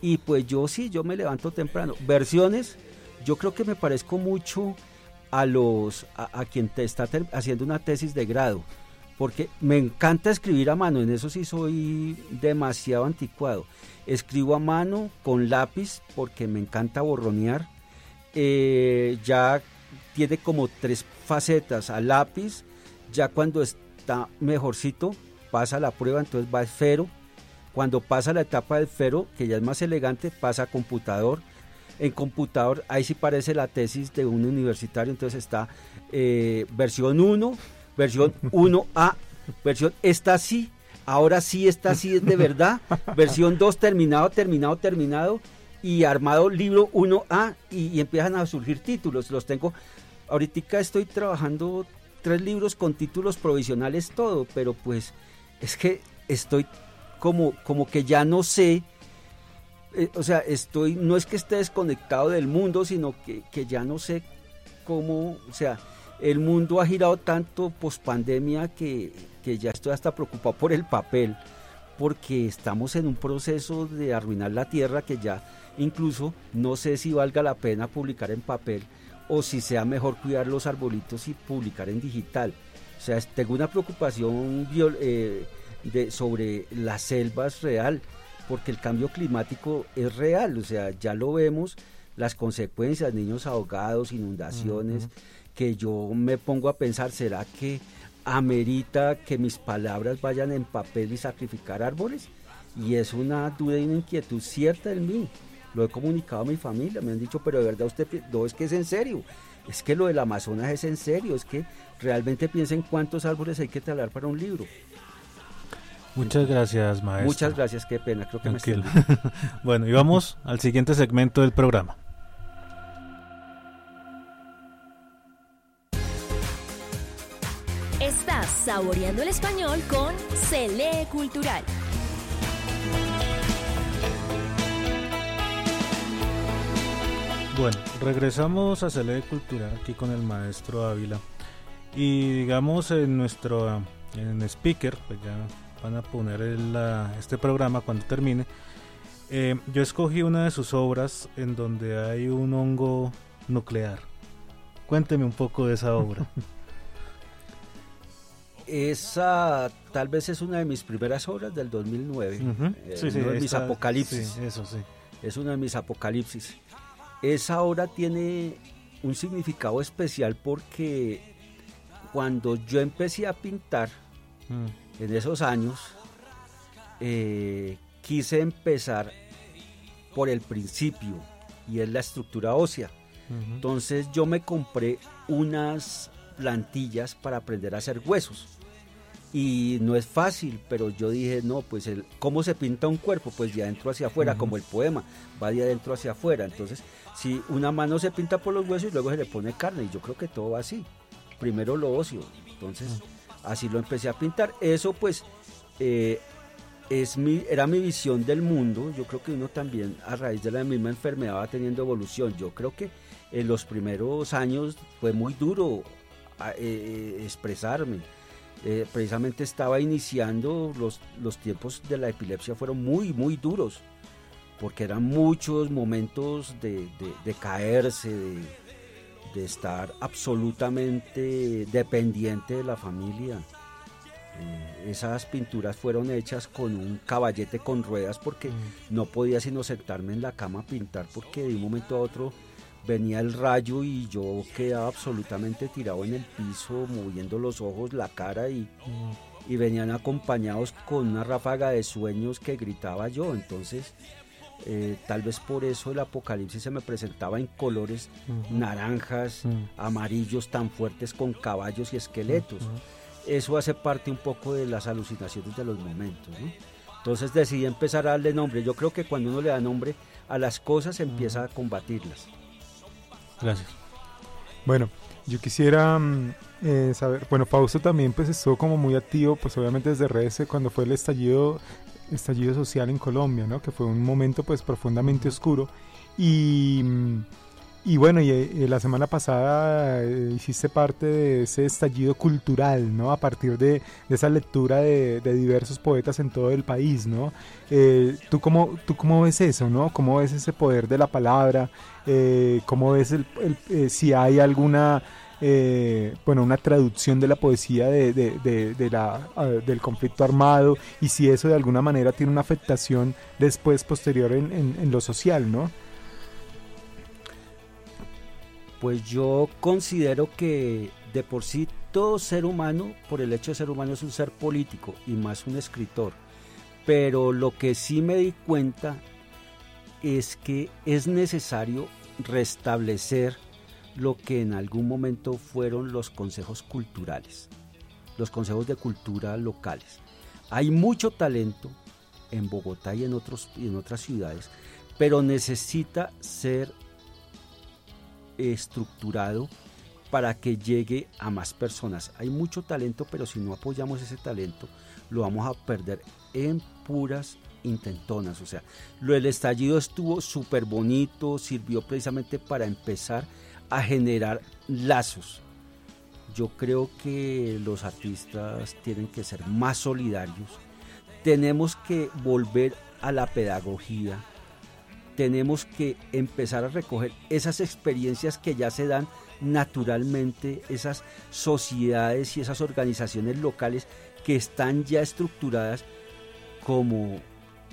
Y pues yo sí, yo me levanto temprano. Versiones, yo creo que me parezco mucho a los a, quien te está haciendo una tesis de grado porque me encanta escribir a mano, en eso sí soy demasiado anticuado. Escribo a mano con lápiz porque me encanta borronear. Eh, ya tiene como tres facetas a lápiz. Ya cuando está mejorcito, pasa la prueba, entonces va a esfero. Cuando pasa la etapa del esfero, que ya es más elegante, pasa a computador. En computador, ahí sí parece la tesis de un universitario, entonces está eh, versión 1, versión 1A, versión esta sí, ahora sí esta sí es de verdad, versión 2 terminado, terminado, terminado y armado libro 1A y, empiezan a surgir títulos, los tengo, ahorita estoy trabajando tres libros con títulos provisionales todo, pero pues es que estoy como, como que ya no sé, eh, o sea, estoy, no es que esté desconectado del mundo, sino que, que ya no sé cómo, o sea, el mundo ha girado tanto post pandemia que, ya estoy hasta preocupado por el papel, porque estamos en un proceso de arruinar la tierra que ya incluso no sé si valga la pena publicar en papel o si sea mejor cuidar los arbolitos y publicar en digital. O sea, tengo una preocupación eh, sobre las selvas real, porque el cambio climático es real, o sea, ya lo vemos, las consecuencias, niños ahogados, inundaciones que yo me pongo a pensar, ¿será que amerita que mis palabras vayan en papel y sacrificar árboles? Y es una duda y una inquietud cierta en mí. Lo he comunicado a mi familia, me han dicho, pero de verdad usted, no, es que es en serio. Es que lo del Amazonas es en serio, es que realmente piensen cuántos árboles hay que talar para un libro. Muchas gracias, maestro. Muchas gracias, qué pena, creo que Tranquilo. [laughs] bueno, y vamos al siguiente segmento del programa. Saboreando el español con Cele Cultural. Bueno, regresamos a Cele Cultural aquí con el maestro Ávila. Y digamos en nuestro en speaker, pues ya van a poner este programa cuando termine. Eh, yo escogí una de sus obras en donde hay un hongo nuclear. Cuénteme un poco de esa obra. [laughs] Esa tal vez es una de mis primeras obras del 2009. Eh, sí, de mis apocalipsis. eso sí. Es una de mis apocalipsis. Esa obra tiene un significado especial porque cuando yo empecé a pintar mm. en esos años, eh, quise empezar por el principio y es la estructura ósea. Entonces yo me compré unas plantillas para aprender a hacer huesos. Y no es fácil, pero yo dije, no, pues el, ¿cómo se pinta un cuerpo? Pues de adentro hacia afuera, como el poema, va de adentro hacia afuera. Entonces, si una mano se pinta por los huesos y luego se le pone carne, y yo creo que todo va así. Primero lo óseo. Entonces, así lo empecé a pintar. Eso pues eh, es mi, era mi visión del mundo. Yo creo que uno también a raíz de la misma enfermedad va teniendo evolución. Yo creo que en los primeros años fue muy duro eh, eh, precisamente estaba iniciando, los, los tiempos de la epilepsia fueron muy, muy duros, porque eran muchos momentos de, de caerse, de, de estar absolutamente dependiente de la familia. Eh, esas pinturas fueron hechas con un caballete con ruedas porque mm. no podía sino sentarme en la cama a pintar porque de un momento a otro venía el rayo y yo quedaba absolutamente tirado en el piso, moviendo los ojos, la cara y, mm. y venían acompañados con una ráfaga de sueños que gritaba yo. Entonces eh, tal vez por eso el apocalipsis se me presentaba en colores naranjas, amarillos tan fuertes con caballos y esqueletos. Eso hace parte un poco de las alucinaciones de los momentos. Entonces decidí empezar a darle nombre. Yo creo que cuando uno le da nombre a las cosas empieza a combatirlas. Gracias. Bueno, yo quisiera mm, eh, saber, bueno, Fausto también pues estuvo como muy activo, pues obviamente desde redes cuando fue el estallido estallido social en Colombia, ¿no? Que fue un momento pues profundamente oscuro. Y, y bueno, y, eh, la semana pasada eh, hiciste parte de ese estallido cultural, ¿no? A partir de, esa lectura de, diversos poetas en todo el país, ¿no? Eh, ¿tú, cómo, ¿Tú cómo ves eso, ¿no? ¿Cómo ves ese poder de la palabra? ¿Cómo ves el, si hay alguna eh, bueno, una traducción de la poesía de, la, del conflicto armado y si eso de alguna manera tiene una afectación después, posterior en, lo social, ¿no? Pues yo considero que de por sí todo ser humano, por el hecho de ser humano, es un ser político y más un escritor. Pero lo que sí me di cuenta es que es necesario restablecer lo que en algún momento fueron los consejos culturales, los consejos de cultura locales. Hay mucho talento en Bogotá y en, otros, y en otras ciudades, pero necesita ser estructurado para que llegue a más personas. Hay mucho talento, pero si no apoyamos ese talento, lo vamos a perder en puras intentonas. O sea, lo del estallido estuvo súper bonito, sirvió precisamente para empezar a generar lazos. Yo creo que los artistas tienen que ser más solidarios. Tenemos que volver a la pedagogía. Tenemos que empezar a recoger esas experiencias que ya se dan naturalmente, esas sociedades y esas organizaciones locales que están ya estructuradas como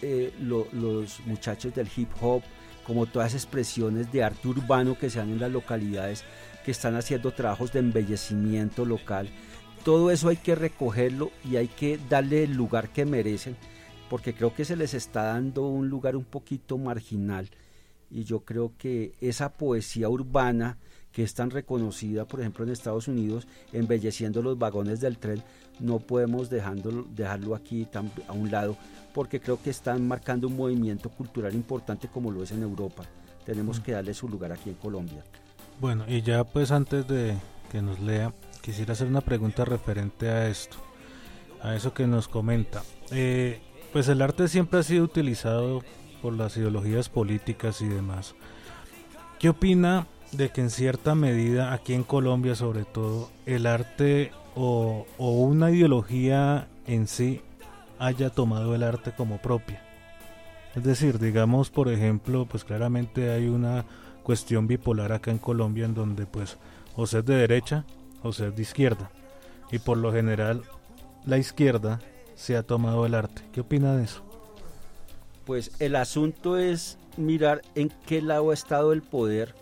eh, los muchachos del hip hop, como todas expresiones de arte urbano que se dan en las localidades que están haciendo trabajos de embellecimiento local. Todo eso hay que recogerlo y hay que darle el lugar que merecen, porque creo que se les está dando un lugar un poquito marginal. Y yo creo que esa poesía urbana que es tan reconocida, por ejemplo, en Estados Unidos, embelleciendo los vagones del tren, no podemos dejarlo aquí a un lado, porque creo que están marcando un movimiento cultural importante como lo es en Europa. Tenemos que darle su lugar aquí en Colombia. Bueno, y ya pues antes de que nos lea, quisiera hacer una pregunta referente a esto, a eso que nos comenta. Eh, pues el arte siempre ha sido utilizado por las ideologías políticas y demás. ¿Qué opina de que en cierta medida, aquí en Colombia sobre todo, el arte o, una ideología en sí haya tomado el arte como propia. Es decir, digamos, por ejemplo, pues claramente hay una cuestión bipolar acá en Colombia en donde pues o se es de derecha o se es de izquierda. Y por lo general la izquierda se ha tomado el arte. ¿Qué opina de eso? Pues el asunto es mirar en qué lado ha estado el poder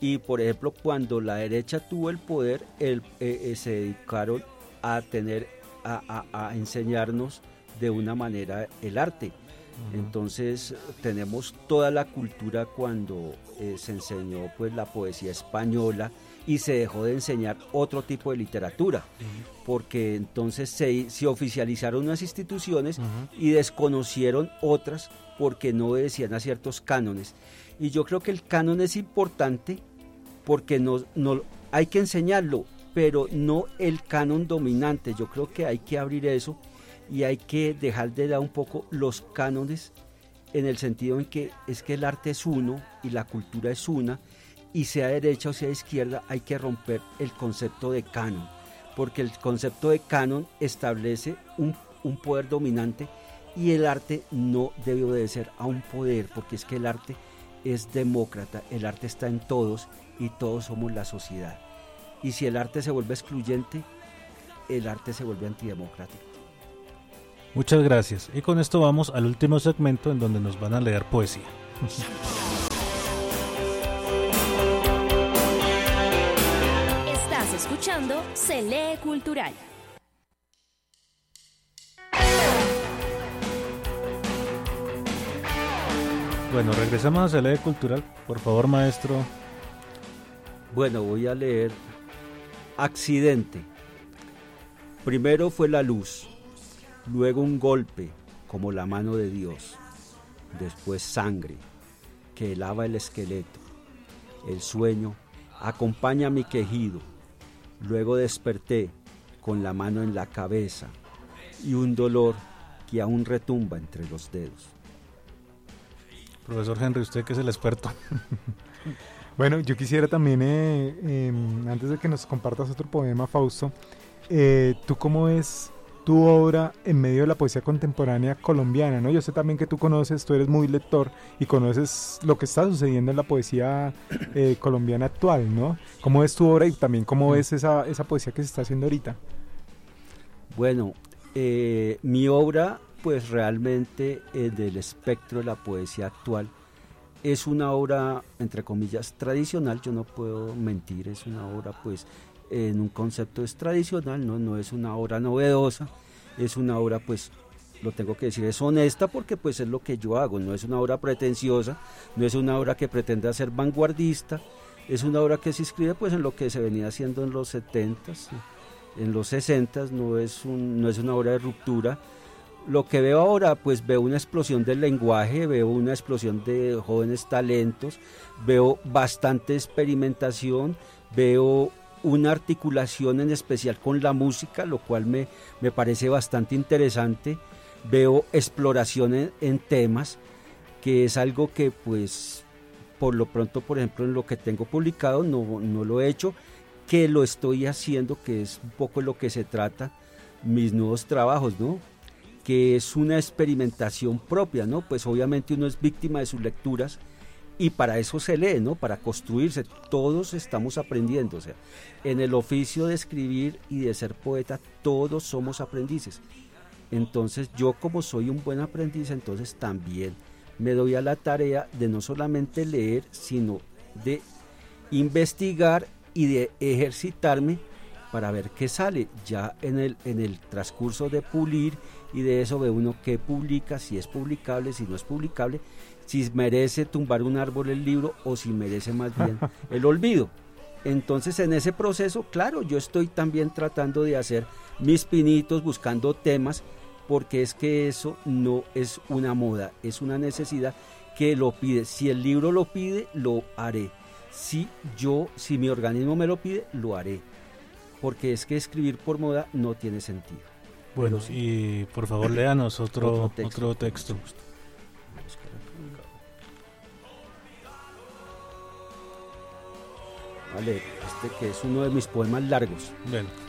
y por ejemplo cuando la derecha tuvo el poder el, eh, eh, se dedicaron a tener a, enseñarnos de una manera el arte. Entonces tenemos toda la cultura cuando eh, se enseñó pues la poesía española y se dejó de enseñar otro tipo de literatura, porque entonces se, se, oficializaron unas instituciones y desconocieron otras porque no obedecían a ciertos cánones. Y yo creo que el canon es importante porque no, no, hay que enseñarlo, pero no el canon dominante. Yo creo que hay que abrir eso y hay que dejar de lado un poco los cánones en el sentido en que es que el arte es uno y la cultura es una y sea derecha o sea izquierda hay que romper el concepto de canon porque el concepto de canon establece un, un poder dominante y el arte no debe obedecer a un poder porque es que el arte es demócrata, el arte está en todos y todos somos la sociedad. Y si el arte se vuelve excluyente, el arte se vuelve antidemocrático. Muchas gracias. Y con esto vamos al último segmento en donde nos van a leer poesía. [laughs] escuchando Se lee cultural. Bueno, regresamos a Se lee cultural. Por favor, maestro, bueno, voy a leer accidente. Primero fue la luz, luego un golpe como la mano de Dios, después sangre que helaba el esqueleto. El sueño acompaña mi quejido, luego desperté con la mano en la cabeza y un dolor que aún retumba entre los dedos. Profesor Henry, usted que es el experto. [laughs] Bueno, yo quisiera también, eh, em, antes de que nos compartas otro poema, Fausto, eh, ¿tú cómo ves tu obra en medio de la poesía contemporánea colombiana? ¿no? Yo sé también que tú conoces, tú eres muy lector y conoces lo que está sucediendo en la poesía eh, colombiana actual, ¿no? ¿Cómo ves tu obra y también cómo ves esa, esa poesía que se está haciendo ahorita? Bueno, mi obra, pues realmente del espectro de la poesía actual, es una obra, entre comillas, tradicional, yo no puedo mentir, es una obra pues en un concepto es tradicional, no, no es una obra novedosa, es una obra pues lo tengo que decir, es honesta porque pues es lo que yo hago, no es una obra pretenciosa, no es una obra que pretenda ser vanguardista, es una obra que se inscribe pues en lo que se venía haciendo en los 70s, en los 60s, no es, un, no es una obra de ruptura, lo que veo ahora, pues veo una explosión del lenguaje, veo una explosión de jóvenes talentos, veo bastante experimentación, veo una articulación en especial con la música, lo cual me, me parece bastante interesante. Veo exploración en, temas, que es algo que pues por lo pronto, por ejemplo, en lo que tengo publicado no, no lo he hecho, que lo estoy haciendo, que es un poco lo que se trata mis nuevos trabajos, ¿no? que es una experimentación propia, ¿no? Pues obviamente uno es víctima de sus lecturas y para eso se lee, ¿no? Para construirse. Todos estamos aprendiendo, en el oficio de escribir y de ser poeta, todos somos aprendices. Entonces yo como soy un buen aprendiz, entonces también me doy a la tarea de no solamente leer, sino de investigar y de ejercitarme para ver qué sale ya en el, en el transcurso de pulir y de eso ve uno qué publica, si es publicable, si no es publicable, si merece tumbar un árbol el libro o si merece más bien [laughs] el olvido. Entonces en ese proceso, claro, yo estoy también tratando de hacer mis pinitos, buscando temas, porque es que eso no es una moda, es una necesidad que lo pide. Si el libro lo pide, lo haré. Si yo, si mi organismo me lo pide, lo haré porque es que escribir por moda no tiene sentido. Bueno, y por favor [clears throat] léanos otro, otro texto. Vale, este que es uno de mis poemas largos.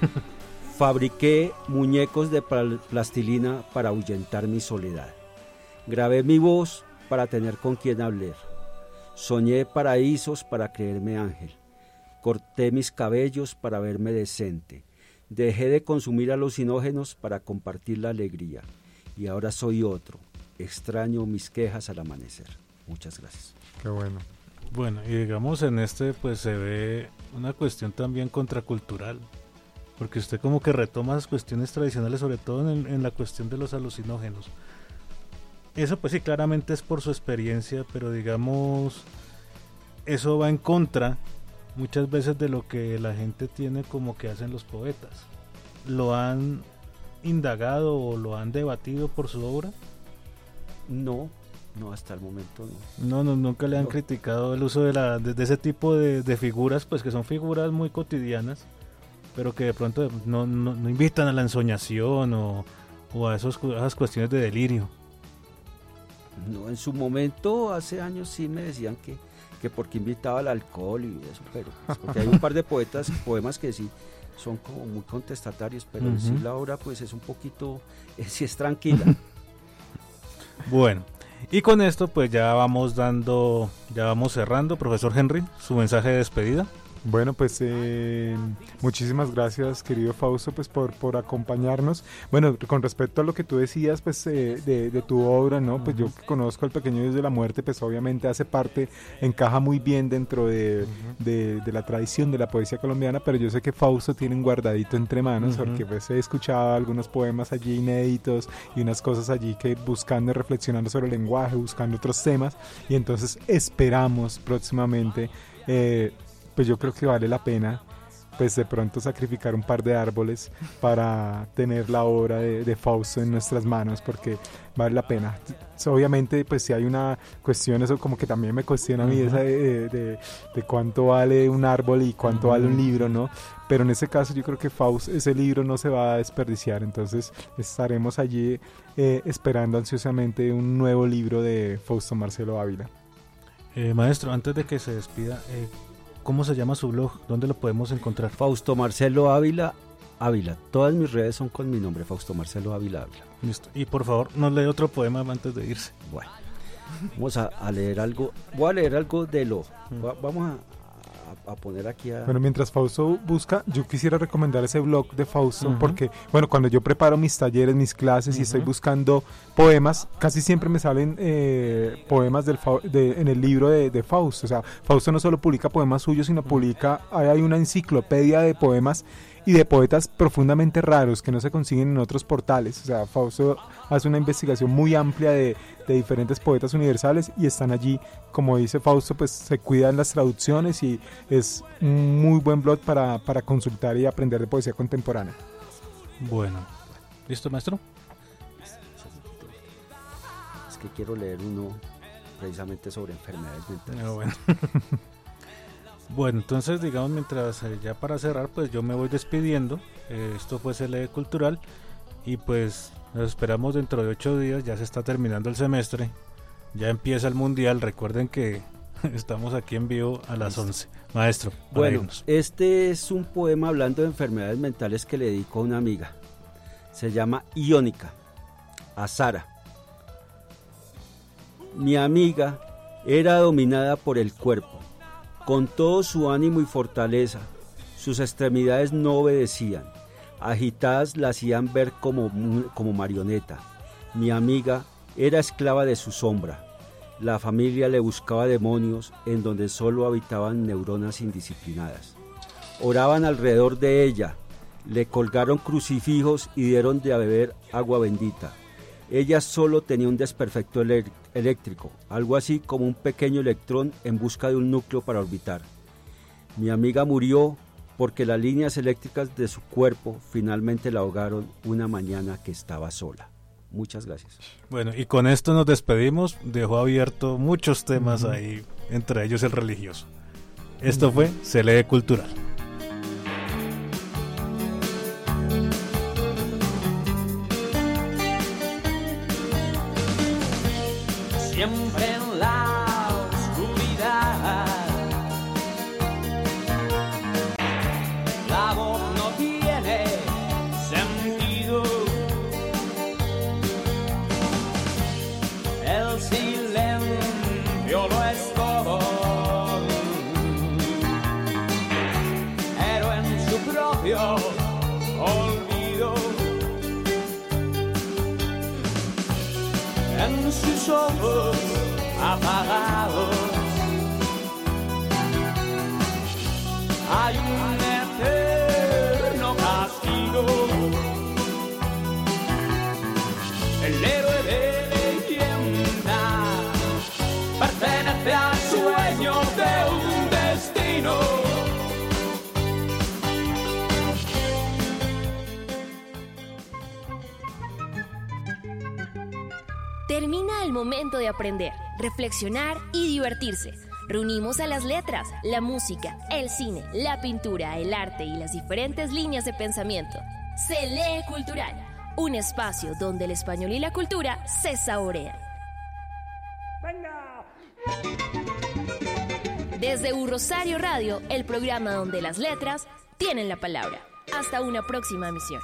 [laughs] Fabriqué muñecos de plastilina para ahuyentar mi soledad. Grabé mi voz para tener con quien hablar. Soñé paraísos para creerme ángel. Corté mis cabellos para verme decente. Dejé de consumir alucinógenos para compartir la alegría. Y ahora soy otro. Extraño mis quejas al amanecer. Muchas gracias. Qué bueno. Bueno, y digamos en este pues se ve una cuestión también contracultural. porque usted como que retoma las cuestiones tradicionales, sobre todo en, en la cuestión de los alucinógenos. Eso pues sí, claramente es por su experiencia, pero digamos, eso va en contra muchas veces de lo que la gente tiene como que hacen los poetas. ¿Lo han indagado o lo han debatido por su obra? No, no, hasta el momento no. No, no nunca le han criticado el uso de, la, de, ese tipo de, figuras, pues que son figuras muy cotidianas, pero que de pronto no, no, invitan a la ensoñación o, o a, esos, a esas cuestiones de delirio. No, en su momento, hace años sí me decían que, que porque invitaba al alcohol y eso, pero pues, porque hay un par de poetas, poemas que sí son como muy contestatarios, pero en sí la obra pues es un poquito, eh, [laughs] sí es tranquila. [laughs] bueno, y con esto pues ya vamos dando, ya vamos cerrando, profesor Henry, su mensaje de despedida. Bueno, pues eh, muchísimas gracias, querido Fausto, pues por, por acompañarnos. Bueno, con respecto a lo que tú decías, pues eh, de, tu obra, ¿no? Pues yo que conozco al Pequeño Dios de la Muerte, pues obviamente hace parte, encaja muy bien dentro de, la tradición de la poesía colombiana, pero yo sé que Fausto tiene un guardadito entre manos, porque pues he escuchado algunos poemas allí inéditos y unas cosas allí que buscando y reflexionando sobre el lenguaje, buscando otros temas, y entonces esperamos próximamente eh, pues yo creo que vale la pena pues de pronto sacrificar un par de árboles para tener la obra de, Fausto en nuestras manos porque vale la pena. Obviamente pues si hay una cuestión, eso como que también me cuestiona a mí esa de, cuánto vale un árbol y cuánto vale un libro, ¿no? Pero en ese caso yo creo que Fausto, ese libro no se va a desperdiciar, entonces estaremos allí eh, esperando ansiosamente un nuevo libro de Fausto Marcelo Ávila. Eh, maestro, antes de que se despida, eh, ¿Cómo se llama su blog? ¿Dónde lo podemos encontrar? Fausto Marcelo Ávila Ávila. Todas mis redes son con mi nombre, Fausto Marcelo Ávila Ávila. Listo. Y por favor, nos lee otro poema antes de irse. Bueno, vamos a, leer algo. Voy a leer algo de lo. vamos a, a poner aquí a... Bueno, mientras Fausto busca, yo quisiera recomendar ese blog de Fausto porque, bueno, cuando yo preparo mis talleres, mis clases y estoy buscando poemas, casi siempre me salen eh, poemas del de, en el libro de, de, Fausto. O sea, Fausto no solo publica poemas suyos, sino publica, hay una enciclopedia de poemas y de poetas profundamente raros que no se consiguen en otros portales. O sea, Fausto hace una investigación muy amplia de, diferentes poetas universales y están allí, como dice Fausto, pues se cuidan las traducciones y es un muy buen blog para, para consultar y aprender de poesía contemporánea. Bueno, ¿listo maestro? Es que quiero leer uno precisamente sobre enfermedades mentales. Ah, bueno. [laughs] Bueno, entonces digamos mientras eh, ya para cerrar pues yo me voy despidiendo. Eh, esto fue CLE Cultural y pues nos esperamos dentro de ocho días, ya se está terminando el semestre, ya empieza el mundial, recuerden que [laughs] estamos aquí en vivo a las 11. Maestro, bueno, este es un poema hablando de enfermedades mentales que le dedico a una amiga. Se llama Iónica, a Sara. Mi amiga era dominada por el cuerpo con todo su ánimo y fortaleza, sus extremidades no obedecían. Agitadas la hacían ver como, como marioneta. Mi amiga era esclava de su sombra. La familia le buscaba demonios en donde solo habitaban neuronas indisciplinadas. Oraban alrededor de ella, le colgaron crucifijos y dieron de beber agua bendita. Ella solo tenía un desperfecto eléctrico, algo así como un pequeño electrón en busca de un núcleo para orbitar. Mi amiga murió porque las líneas eléctricas de su cuerpo finalmente la ahogaron una mañana que estaba sola. Muchas gracias. Bueno, y con esto nos despedimos. Dejó abierto muchos temas ahí, entre ellos el religioso. Esto fue Se lee cultural. Momento de aprender, reflexionar y divertirse. Reunimos a las letras, la música, el cine, la pintura, el arte y las diferentes líneas de pensamiento. Se lee cultural, un espacio donde el español y la cultura se saborean. Desde U Rosario Radio, el programa donde las letras tienen la palabra. Hasta una próxima misión.